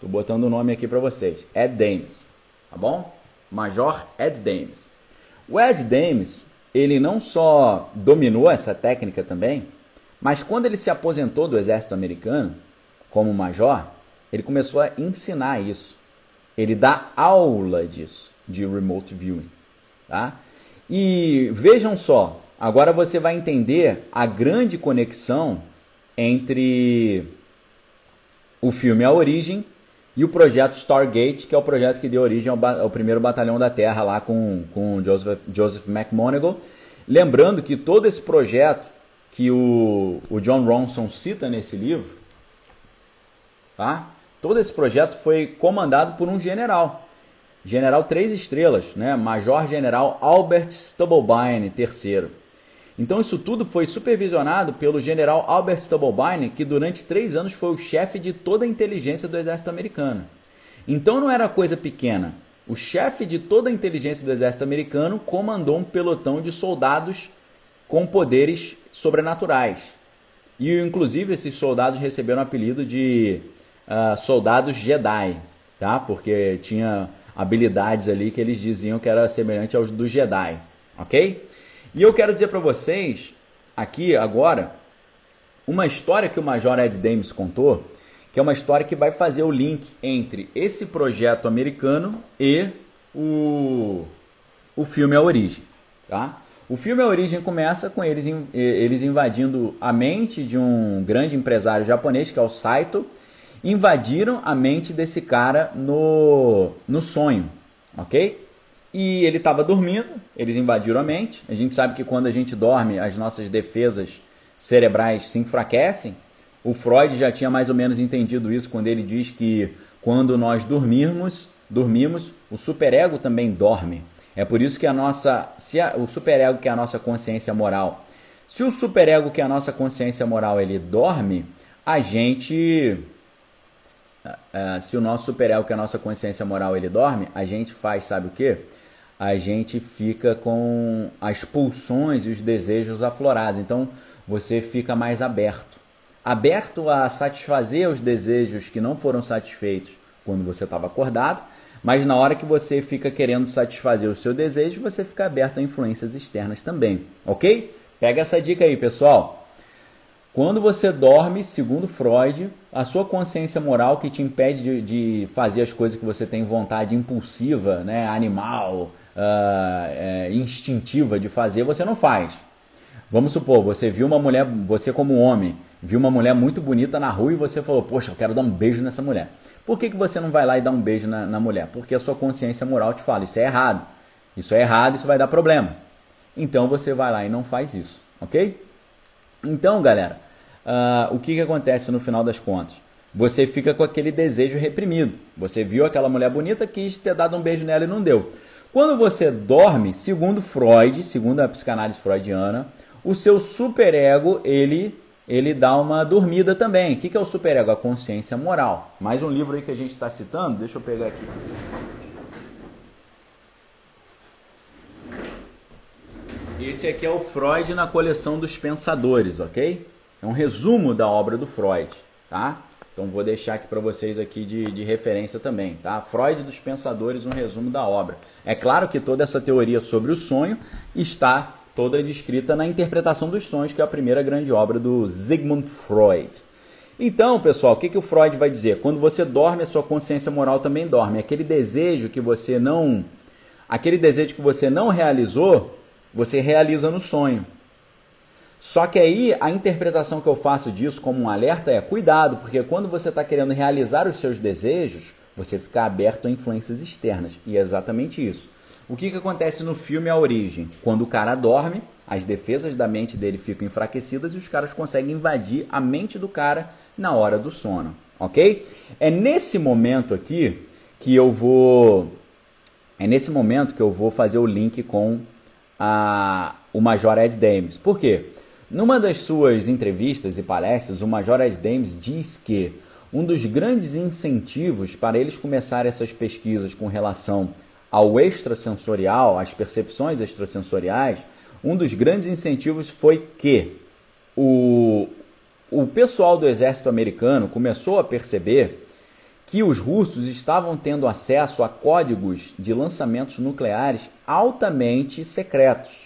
Tô botando o nome aqui para vocês, Ed Dames, tá bom? Major Ed Dames. O Ed Dames, ele não só dominou essa técnica também, mas quando ele se aposentou do exército americano, como major, ele começou a ensinar isso. Ele dá aula disso, de remote viewing. Tá? E vejam só, agora você vai entender a grande conexão entre o filme A Origem e o projeto Stargate, que é o projeto que deu origem ao, ao primeiro batalhão da Terra lá com, com Joseph, Joseph. Lembrando que todo esse projeto que o, o John Ronson cita nesse livro, tá? Todo esse projeto foi comandado por um general. General três estrelas, né? Major General Albert Stubblebine III. Então isso tudo foi supervisionado pelo General Albert Stubblebine, que durante três anos foi o chefe de toda a inteligência do exército americano. Então não era coisa pequena. O chefe de toda a inteligência do exército americano comandou um pelotão de soldados com poderes sobrenaturais. E inclusive esses soldados receberam o apelido de uh, soldados Jedi, tá? Porque tinha habilidades ali que eles diziam que era semelhante aos do Jedi, ok? E eu quero dizer para vocês aqui agora uma história que o Major Ed Dames contou, que é uma história que vai fazer o link entre esse projeto americano e o, o filme A Origem, tá? O filme A Origem começa com eles, eles invadindo a mente de um grande empresário japonês, que é o Saito, invadiram a mente desse cara no, no sonho, ok? E ele estava dormindo, eles invadiram a mente. A gente sabe que quando a gente dorme, as nossas defesas cerebrais se enfraquecem. O Freud já tinha mais ou menos entendido isso quando ele diz que quando nós dormirmos, dormimos, o superego também dorme. É por isso que a nossa, se a, o superego que é a nossa consciência moral, se o superego que é a nossa consciência moral ele dorme, a gente uh, se o nosso superego, que é a nossa consciência moral, ele dorme, a gente faz, sabe o que? A gente fica com as pulsões e os desejos aflorados. Então você fica mais aberto. Aberto a satisfazer os desejos que não foram satisfeitos quando você estava acordado, mas na hora que você fica querendo satisfazer o seu desejo, você fica aberto a influências externas também, ok? Pega essa dica aí, pessoal. Quando você dorme, segundo Freud, a sua consciência moral que te impede de, de fazer as coisas que você tem vontade impulsiva, né, animal, uh, instintiva de fazer, você não faz. Vamos supor, você viu uma mulher, você como homem, viu uma mulher muito bonita na rua e você falou, poxa, eu quero dar um beijo nessa mulher. Por que, que você não vai lá e dá um beijo na, na mulher? Porque a sua consciência moral te fala, isso é errado, isso é errado, isso vai dar problema. Então você vai lá e não faz isso, ok? Então, galera, uh, o que, que acontece no final das contas? Você fica com aquele desejo reprimido. Você viu aquela mulher bonita, quis ter dado um beijo nela e não deu. Quando você dorme, segundo Freud, segundo a psicanálise freudiana, o seu superego, ele ele dá uma dormida também. O que é o superego? A consciência moral. Mais um livro aí que a gente está citando, deixa eu pegar aqui. Esse aqui é o Freud na coleção dos pensadores, ok? É um resumo da obra do Freud, tá? Então vou deixar aqui para vocês aqui de, de referência também, tá? Freud dos Pensadores, um resumo da obra. É claro que toda essa teoria sobre o sonho está toda descrita na Interpretação dos Sonhos, que é a primeira grande obra do Sigmund Freud. Então, pessoal, o que, que o Freud vai dizer? Quando você dorme, a sua consciência moral também dorme. Aquele desejo que você não. Aquele desejo que você não realizou, você realiza no sonho. Só que aí a interpretação que eu faço disso como um alerta é cuidado, porque quando você está querendo realizar os seus desejos, você fica aberto a influências externas. E é exatamente isso. O que, que acontece no filme A Origem? Quando o cara dorme, as defesas da mente dele ficam enfraquecidas e os caras conseguem invadir a mente do cara na hora do sono, ok? É nesse momento aqui que eu vou. É nesse momento que eu vou fazer o link com a, o Major Ed Dames. Por quê? Numa das suas entrevistas e palestras, o Major Ed Dames diz que um dos grandes incentivos para eles começarem essas pesquisas com relação ao extrasensorial, às percepções extrasensoriais, um dos grandes incentivos foi que o, o pessoal do exército americano começou a perceber que os russos estavam tendo acesso a códigos de lançamentos nucleares altamente secretos.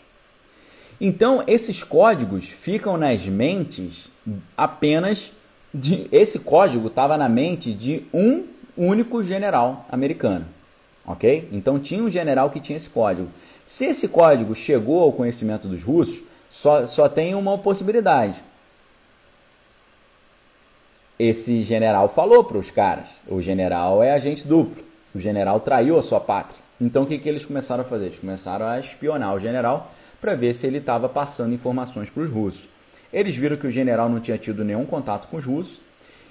Então, esses códigos ficam nas mentes apenas de. Esse código estava na mente de um único general americano. Ok? Então, tinha um general que tinha esse código. Se esse código chegou ao conhecimento dos russos, só, só tem uma possibilidade. Esse general falou para os caras: o general é agente duplo, o general traiu a sua pátria. Então, o que, que eles começaram a fazer? Eles começaram a espionar o general para ver se ele estava passando informações para os russos. Eles viram que o general não tinha tido nenhum contato com os russos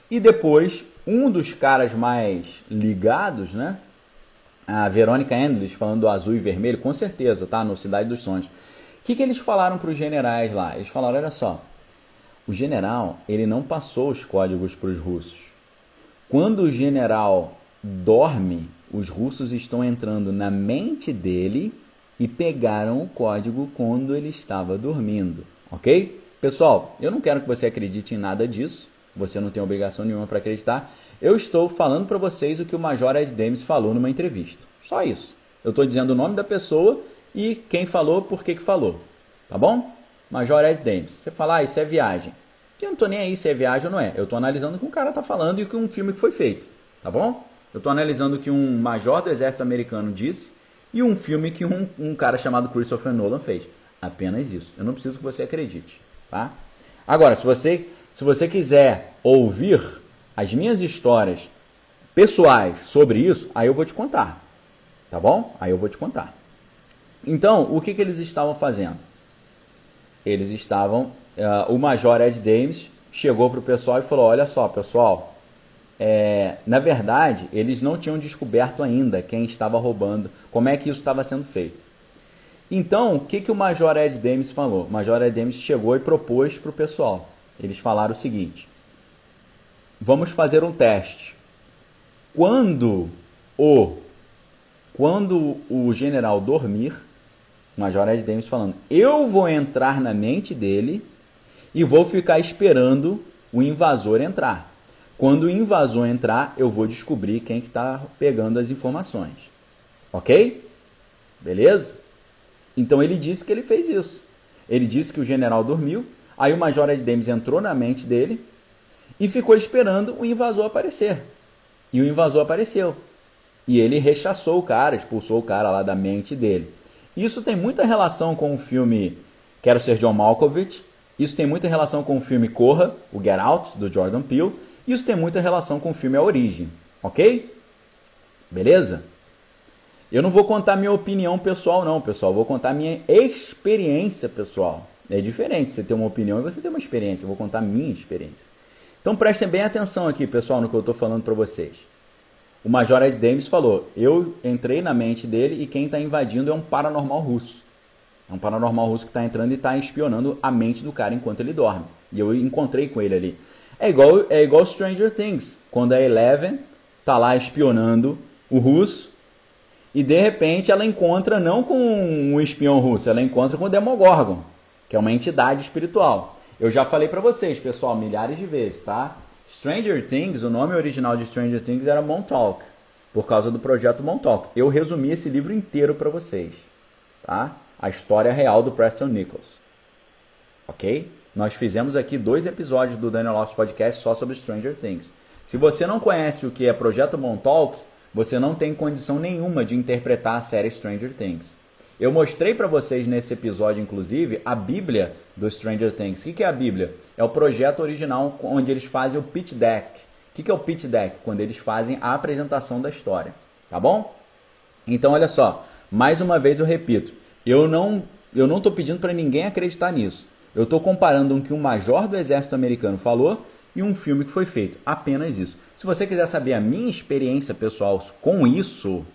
E depois, um dos caras mais ligados, né? A Verônica Endless falando do azul e vermelho, com certeza, tá? No Cidade dos Sonhos. O que, que eles falaram para os generais lá? Eles falaram, olha só, o general, ele não passou os códigos para os russos. Quando o general dorme, os russos estão entrando na mente dele e pegaram o código quando ele estava dormindo, ok? Pessoal, eu não quero que você acredite em nada disso, você não tem obrigação nenhuma para acreditar. Eu estou falando para vocês o que o Major Ed Dames falou numa entrevista. Só isso. Eu estou dizendo o nome da pessoa e quem falou, por que, que falou. Tá bom? Major Ed Dames. Você fala, ah, isso é viagem. Eu não estou nem aí se é viagem ou não é. Eu estou analisando o que um cara está falando e o que um filme que foi feito. Tá bom? Eu estou analisando o que um major do exército americano disse e um filme que um, um cara chamado Christopher Nolan fez. Apenas isso. Eu não preciso que você acredite. Tá? Agora, se você, se você quiser ouvir as minhas histórias pessoais sobre isso, aí eu vou te contar. Tá bom? Aí eu vou te contar. Então, o que, que eles estavam fazendo? Eles estavam. Uh, o Major Ed Dames chegou para o pessoal e falou: Olha só, pessoal, é, na verdade, eles não tinham descoberto ainda quem estava roubando, como é que isso estava sendo feito. Então, o que, que o Major Ed Dames falou? O Major Ed Dames chegou e propôs para o pessoal. Eles falaram o seguinte: vamos fazer um teste. Quando o quando o general dormir, o Major Ed Dames falando, eu vou entrar na mente dele e vou ficar esperando o invasor entrar. Quando o invasor entrar, eu vou descobrir quem que está pegando as informações. Ok? Beleza? Então ele disse que ele fez isso. Ele disse que o general dormiu, aí o Major Ed entrou na mente dele e ficou esperando o invasor aparecer. E o invasor apareceu. E ele rechaçou o cara, expulsou o cara lá da mente dele. Isso tem muita relação com o filme Quero Ser John Malkovich. Isso tem muita relação com o filme Corra, o Get Out, do Jordan Peele. Isso tem muita relação com o filme A Origem, ok? Beleza? Eu não vou contar minha opinião pessoal, não, pessoal. Vou contar minha experiência pessoal. É diferente você ter uma opinião e você ter uma experiência. Eu vou contar minha experiência. Então prestem bem atenção aqui, pessoal, no que eu estou falando para vocês. O Major Ed Davis falou: Eu entrei na mente dele e quem está invadindo é um paranormal russo. É um paranormal russo que está entrando e está espionando a mente do cara enquanto ele dorme. E eu encontrei com ele ali. É igual, é igual Stranger Things, quando a Eleven tá lá espionando o russo e de repente ela encontra não com um espião russo, ela encontra com o Demogorgon, que é uma entidade espiritual. Eu já falei para vocês, pessoal, milhares de vezes, tá? Stranger Things, o nome original de Stranger Things era Montauk, por causa do projeto Montauk. Eu resumi esse livro inteiro para vocês, tá? A história real do Preston Nichols. OK? Nós fizemos aqui dois episódios do Daniel Lofts Podcast só sobre Stranger Things. Se você não conhece o que é Projeto Montauk, você não tem condição nenhuma de interpretar a série Stranger Things. Eu mostrei para vocês nesse episódio, inclusive, a Bíblia do Stranger Things. O que é a Bíblia? É o projeto original onde eles fazem o pitch deck. O que é o pitch deck? Quando eles fazem a apresentação da história. Tá bom? Então, olha só. Mais uma vez eu repito. Eu não eu não estou pedindo para ninguém acreditar nisso. Eu estou comparando o que um major do exército americano falou e um filme que foi feito. Apenas isso. Se você quiser saber a minha experiência pessoal com isso,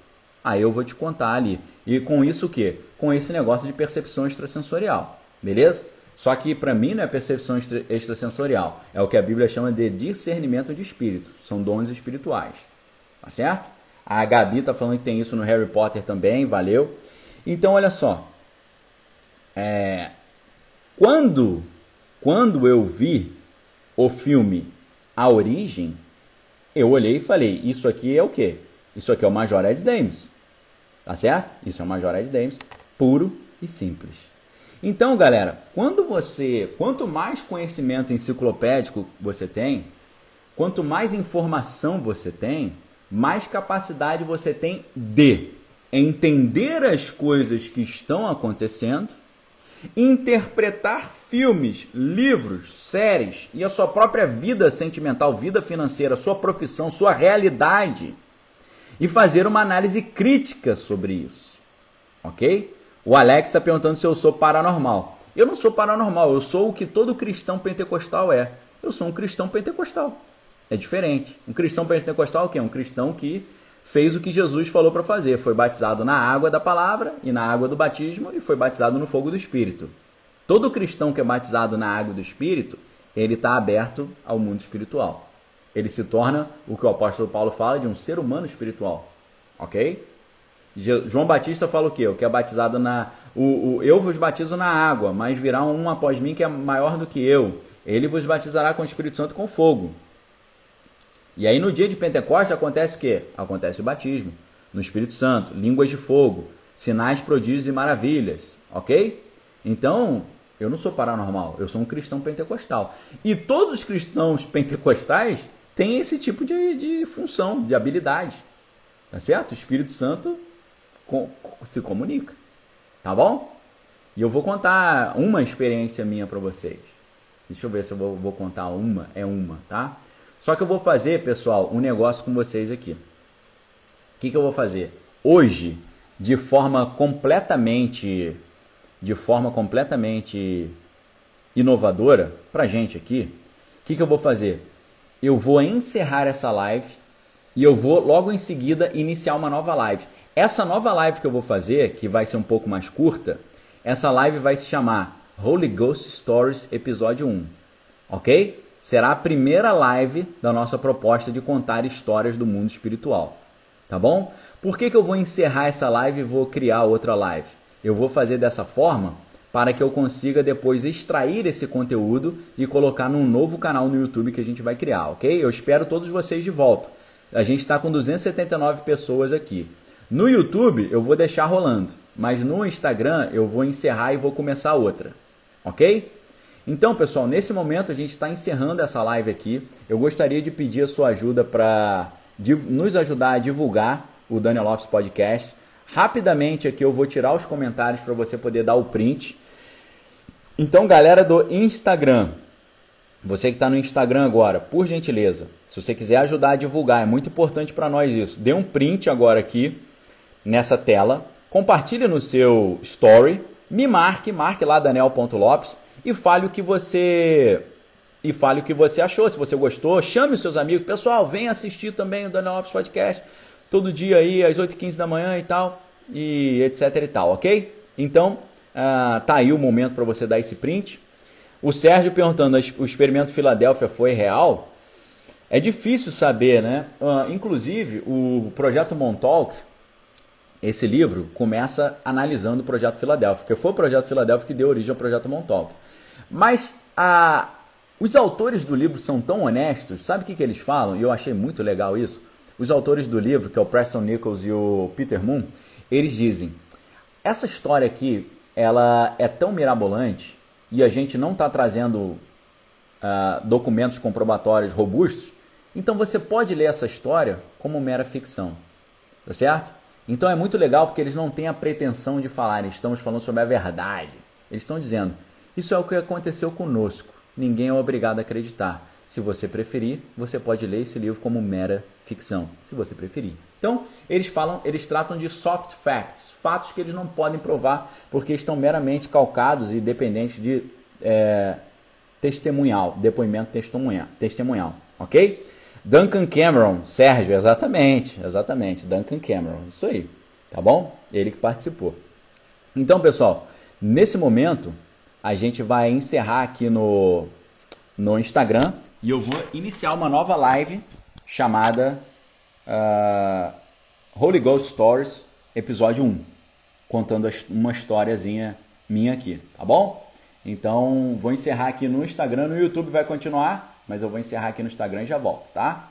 aí eu vou te contar ali. E com isso o quê? Com esse negócio de percepção extrasensorial. Beleza? Só que para mim não é percepção extrasensorial. É o que a Bíblia chama de discernimento de espírito. São dons espirituais. Tá certo? A Gabi tá falando que tem isso no Harry Potter também. Valeu. Então, olha só. É, quando, quando eu vi o filme A Origem, eu olhei e falei: Isso aqui é o quê? Isso aqui é o Major Ed Dames. Tá certo? Isso é o Major Ed Dames, puro e simples. Então, galera, quando você, quanto mais conhecimento enciclopédico você tem, quanto mais informação você tem, mais capacidade você tem de entender as coisas que estão acontecendo interpretar filmes, livros, séries e a sua própria vida sentimental, vida financeira, sua profissão, sua realidade e fazer uma análise crítica sobre isso. Ok? O Alex está perguntando se eu sou paranormal. Eu não sou paranormal, eu sou o que todo cristão pentecostal é. Eu sou um cristão pentecostal. É diferente. Um cristão pentecostal é o quê? Um cristão que fez o que Jesus falou para fazer. Foi batizado na água da palavra e na água do batismo e foi batizado no fogo do Espírito. Todo cristão que é batizado na água do Espírito, ele está aberto ao mundo espiritual. Ele se torna o que o apóstolo Paulo fala de um ser humano espiritual. Ok? João Batista fala o quê? O que é batizado na. O, o, eu vos batizo na água, mas virá um após mim que é maior do que eu. Ele vos batizará com o Espírito Santo com fogo. E aí no dia de Pentecostes acontece o quê? Acontece o batismo no Espírito Santo, línguas de fogo, sinais, prodígios e maravilhas, ok? Então, eu não sou paranormal, eu sou um cristão pentecostal. E todos os cristãos pentecostais têm esse tipo de, de função, de habilidade. Tá certo? O Espírito Santo se comunica. Tá bom? E eu vou contar uma experiência minha para vocês. Deixa eu ver se eu vou, vou, contar uma. É uma, tá? Só que eu vou fazer, pessoal, um negócio com vocês aqui. O que, que eu vou fazer? Hoje, de forma completamente, de forma completamente inovadora pra gente aqui, o que, que eu vou fazer? Eu vou encerrar essa live e eu vou logo em seguida iniciar uma nova live. Essa nova live que eu vou fazer, que vai ser um pouco mais curta, essa live vai se chamar Holy Ghost Stories Episódio 1. Ok? Será a primeira live da nossa proposta de contar histórias do mundo espiritual. Tá bom? Por que, que eu vou encerrar essa live e vou criar outra live? Eu vou fazer dessa forma para que eu consiga depois extrair esse conteúdo e colocar num novo canal no YouTube que a gente vai criar, ok? Eu espero todos vocês de volta. A gente está com 279 pessoas aqui. No YouTube eu vou deixar rolando, mas no Instagram eu vou encerrar e vou começar outra, ok? Então, pessoal, nesse momento a gente está encerrando essa live aqui. Eu gostaria de pedir a sua ajuda para nos ajudar a divulgar o Daniel Lopes Podcast. Rapidamente aqui eu vou tirar os comentários para você poder dar o print. Então, galera do Instagram, você que está no Instagram agora, por gentileza, se você quiser ajudar a divulgar, é muito importante para nós isso. Dê um print agora aqui nessa tela, compartilhe no seu story, me marque, marque lá Daniel.lopes e fale o que você e fale o que você achou, se você gostou, chame os seus amigos, pessoal, vem assistir também o Daniel Lopes Podcast, todo dia aí às 8h15 da manhã e tal, e etc e tal, ok? Então, uh, tá aí o momento para você dar esse print. O Sérgio perguntando, o experimento Filadélfia foi real? É difícil saber, né? Uh, inclusive, o projeto Montauk, esse livro começa analisando o projeto Filadélfia, porque foi o projeto Filadélfia que deu origem ao projeto Montauk. Mas a, os autores do livro são tão honestos, sabe o que, que eles falam? E eu achei muito legal isso. Os autores do livro, que é o Preston Nichols e o Peter Moon, eles dizem: essa história aqui ela é tão mirabolante e a gente não está trazendo uh, documentos comprobatórios robustos, então você pode ler essa história como mera ficção, tá certo? Então é muito legal porque eles não têm a pretensão de falar, estamos falando sobre a verdade. Eles estão dizendo, isso é o que aconteceu conosco. Ninguém é obrigado a acreditar. Se você preferir, você pode ler esse livro como mera ficção, se você preferir. Então, eles falam, eles tratam de soft facts, fatos que eles não podem provar porque estão meramente calcados e dependentes de é, testemunhal, depoimento testemunhal, testemunhal, ok? Duncan Cameron, Sérgio, exatamente, exatamente, Duncan Cameron, isso aí, tá bom? Ele que participou. Então, pessoal, nesse momento a gente vai encerrar aqui no, no Instagram e eu vou iniciar uma nova live chamada uh, Holy Ghost Stories, episódio 1, contando uma historiazinha minha aqui, tá bom? Então, vou encerrar aqui no Instagram, no YouTube vai continuar, mas eu vou encerrar aqui no Instagram e já volto, tá?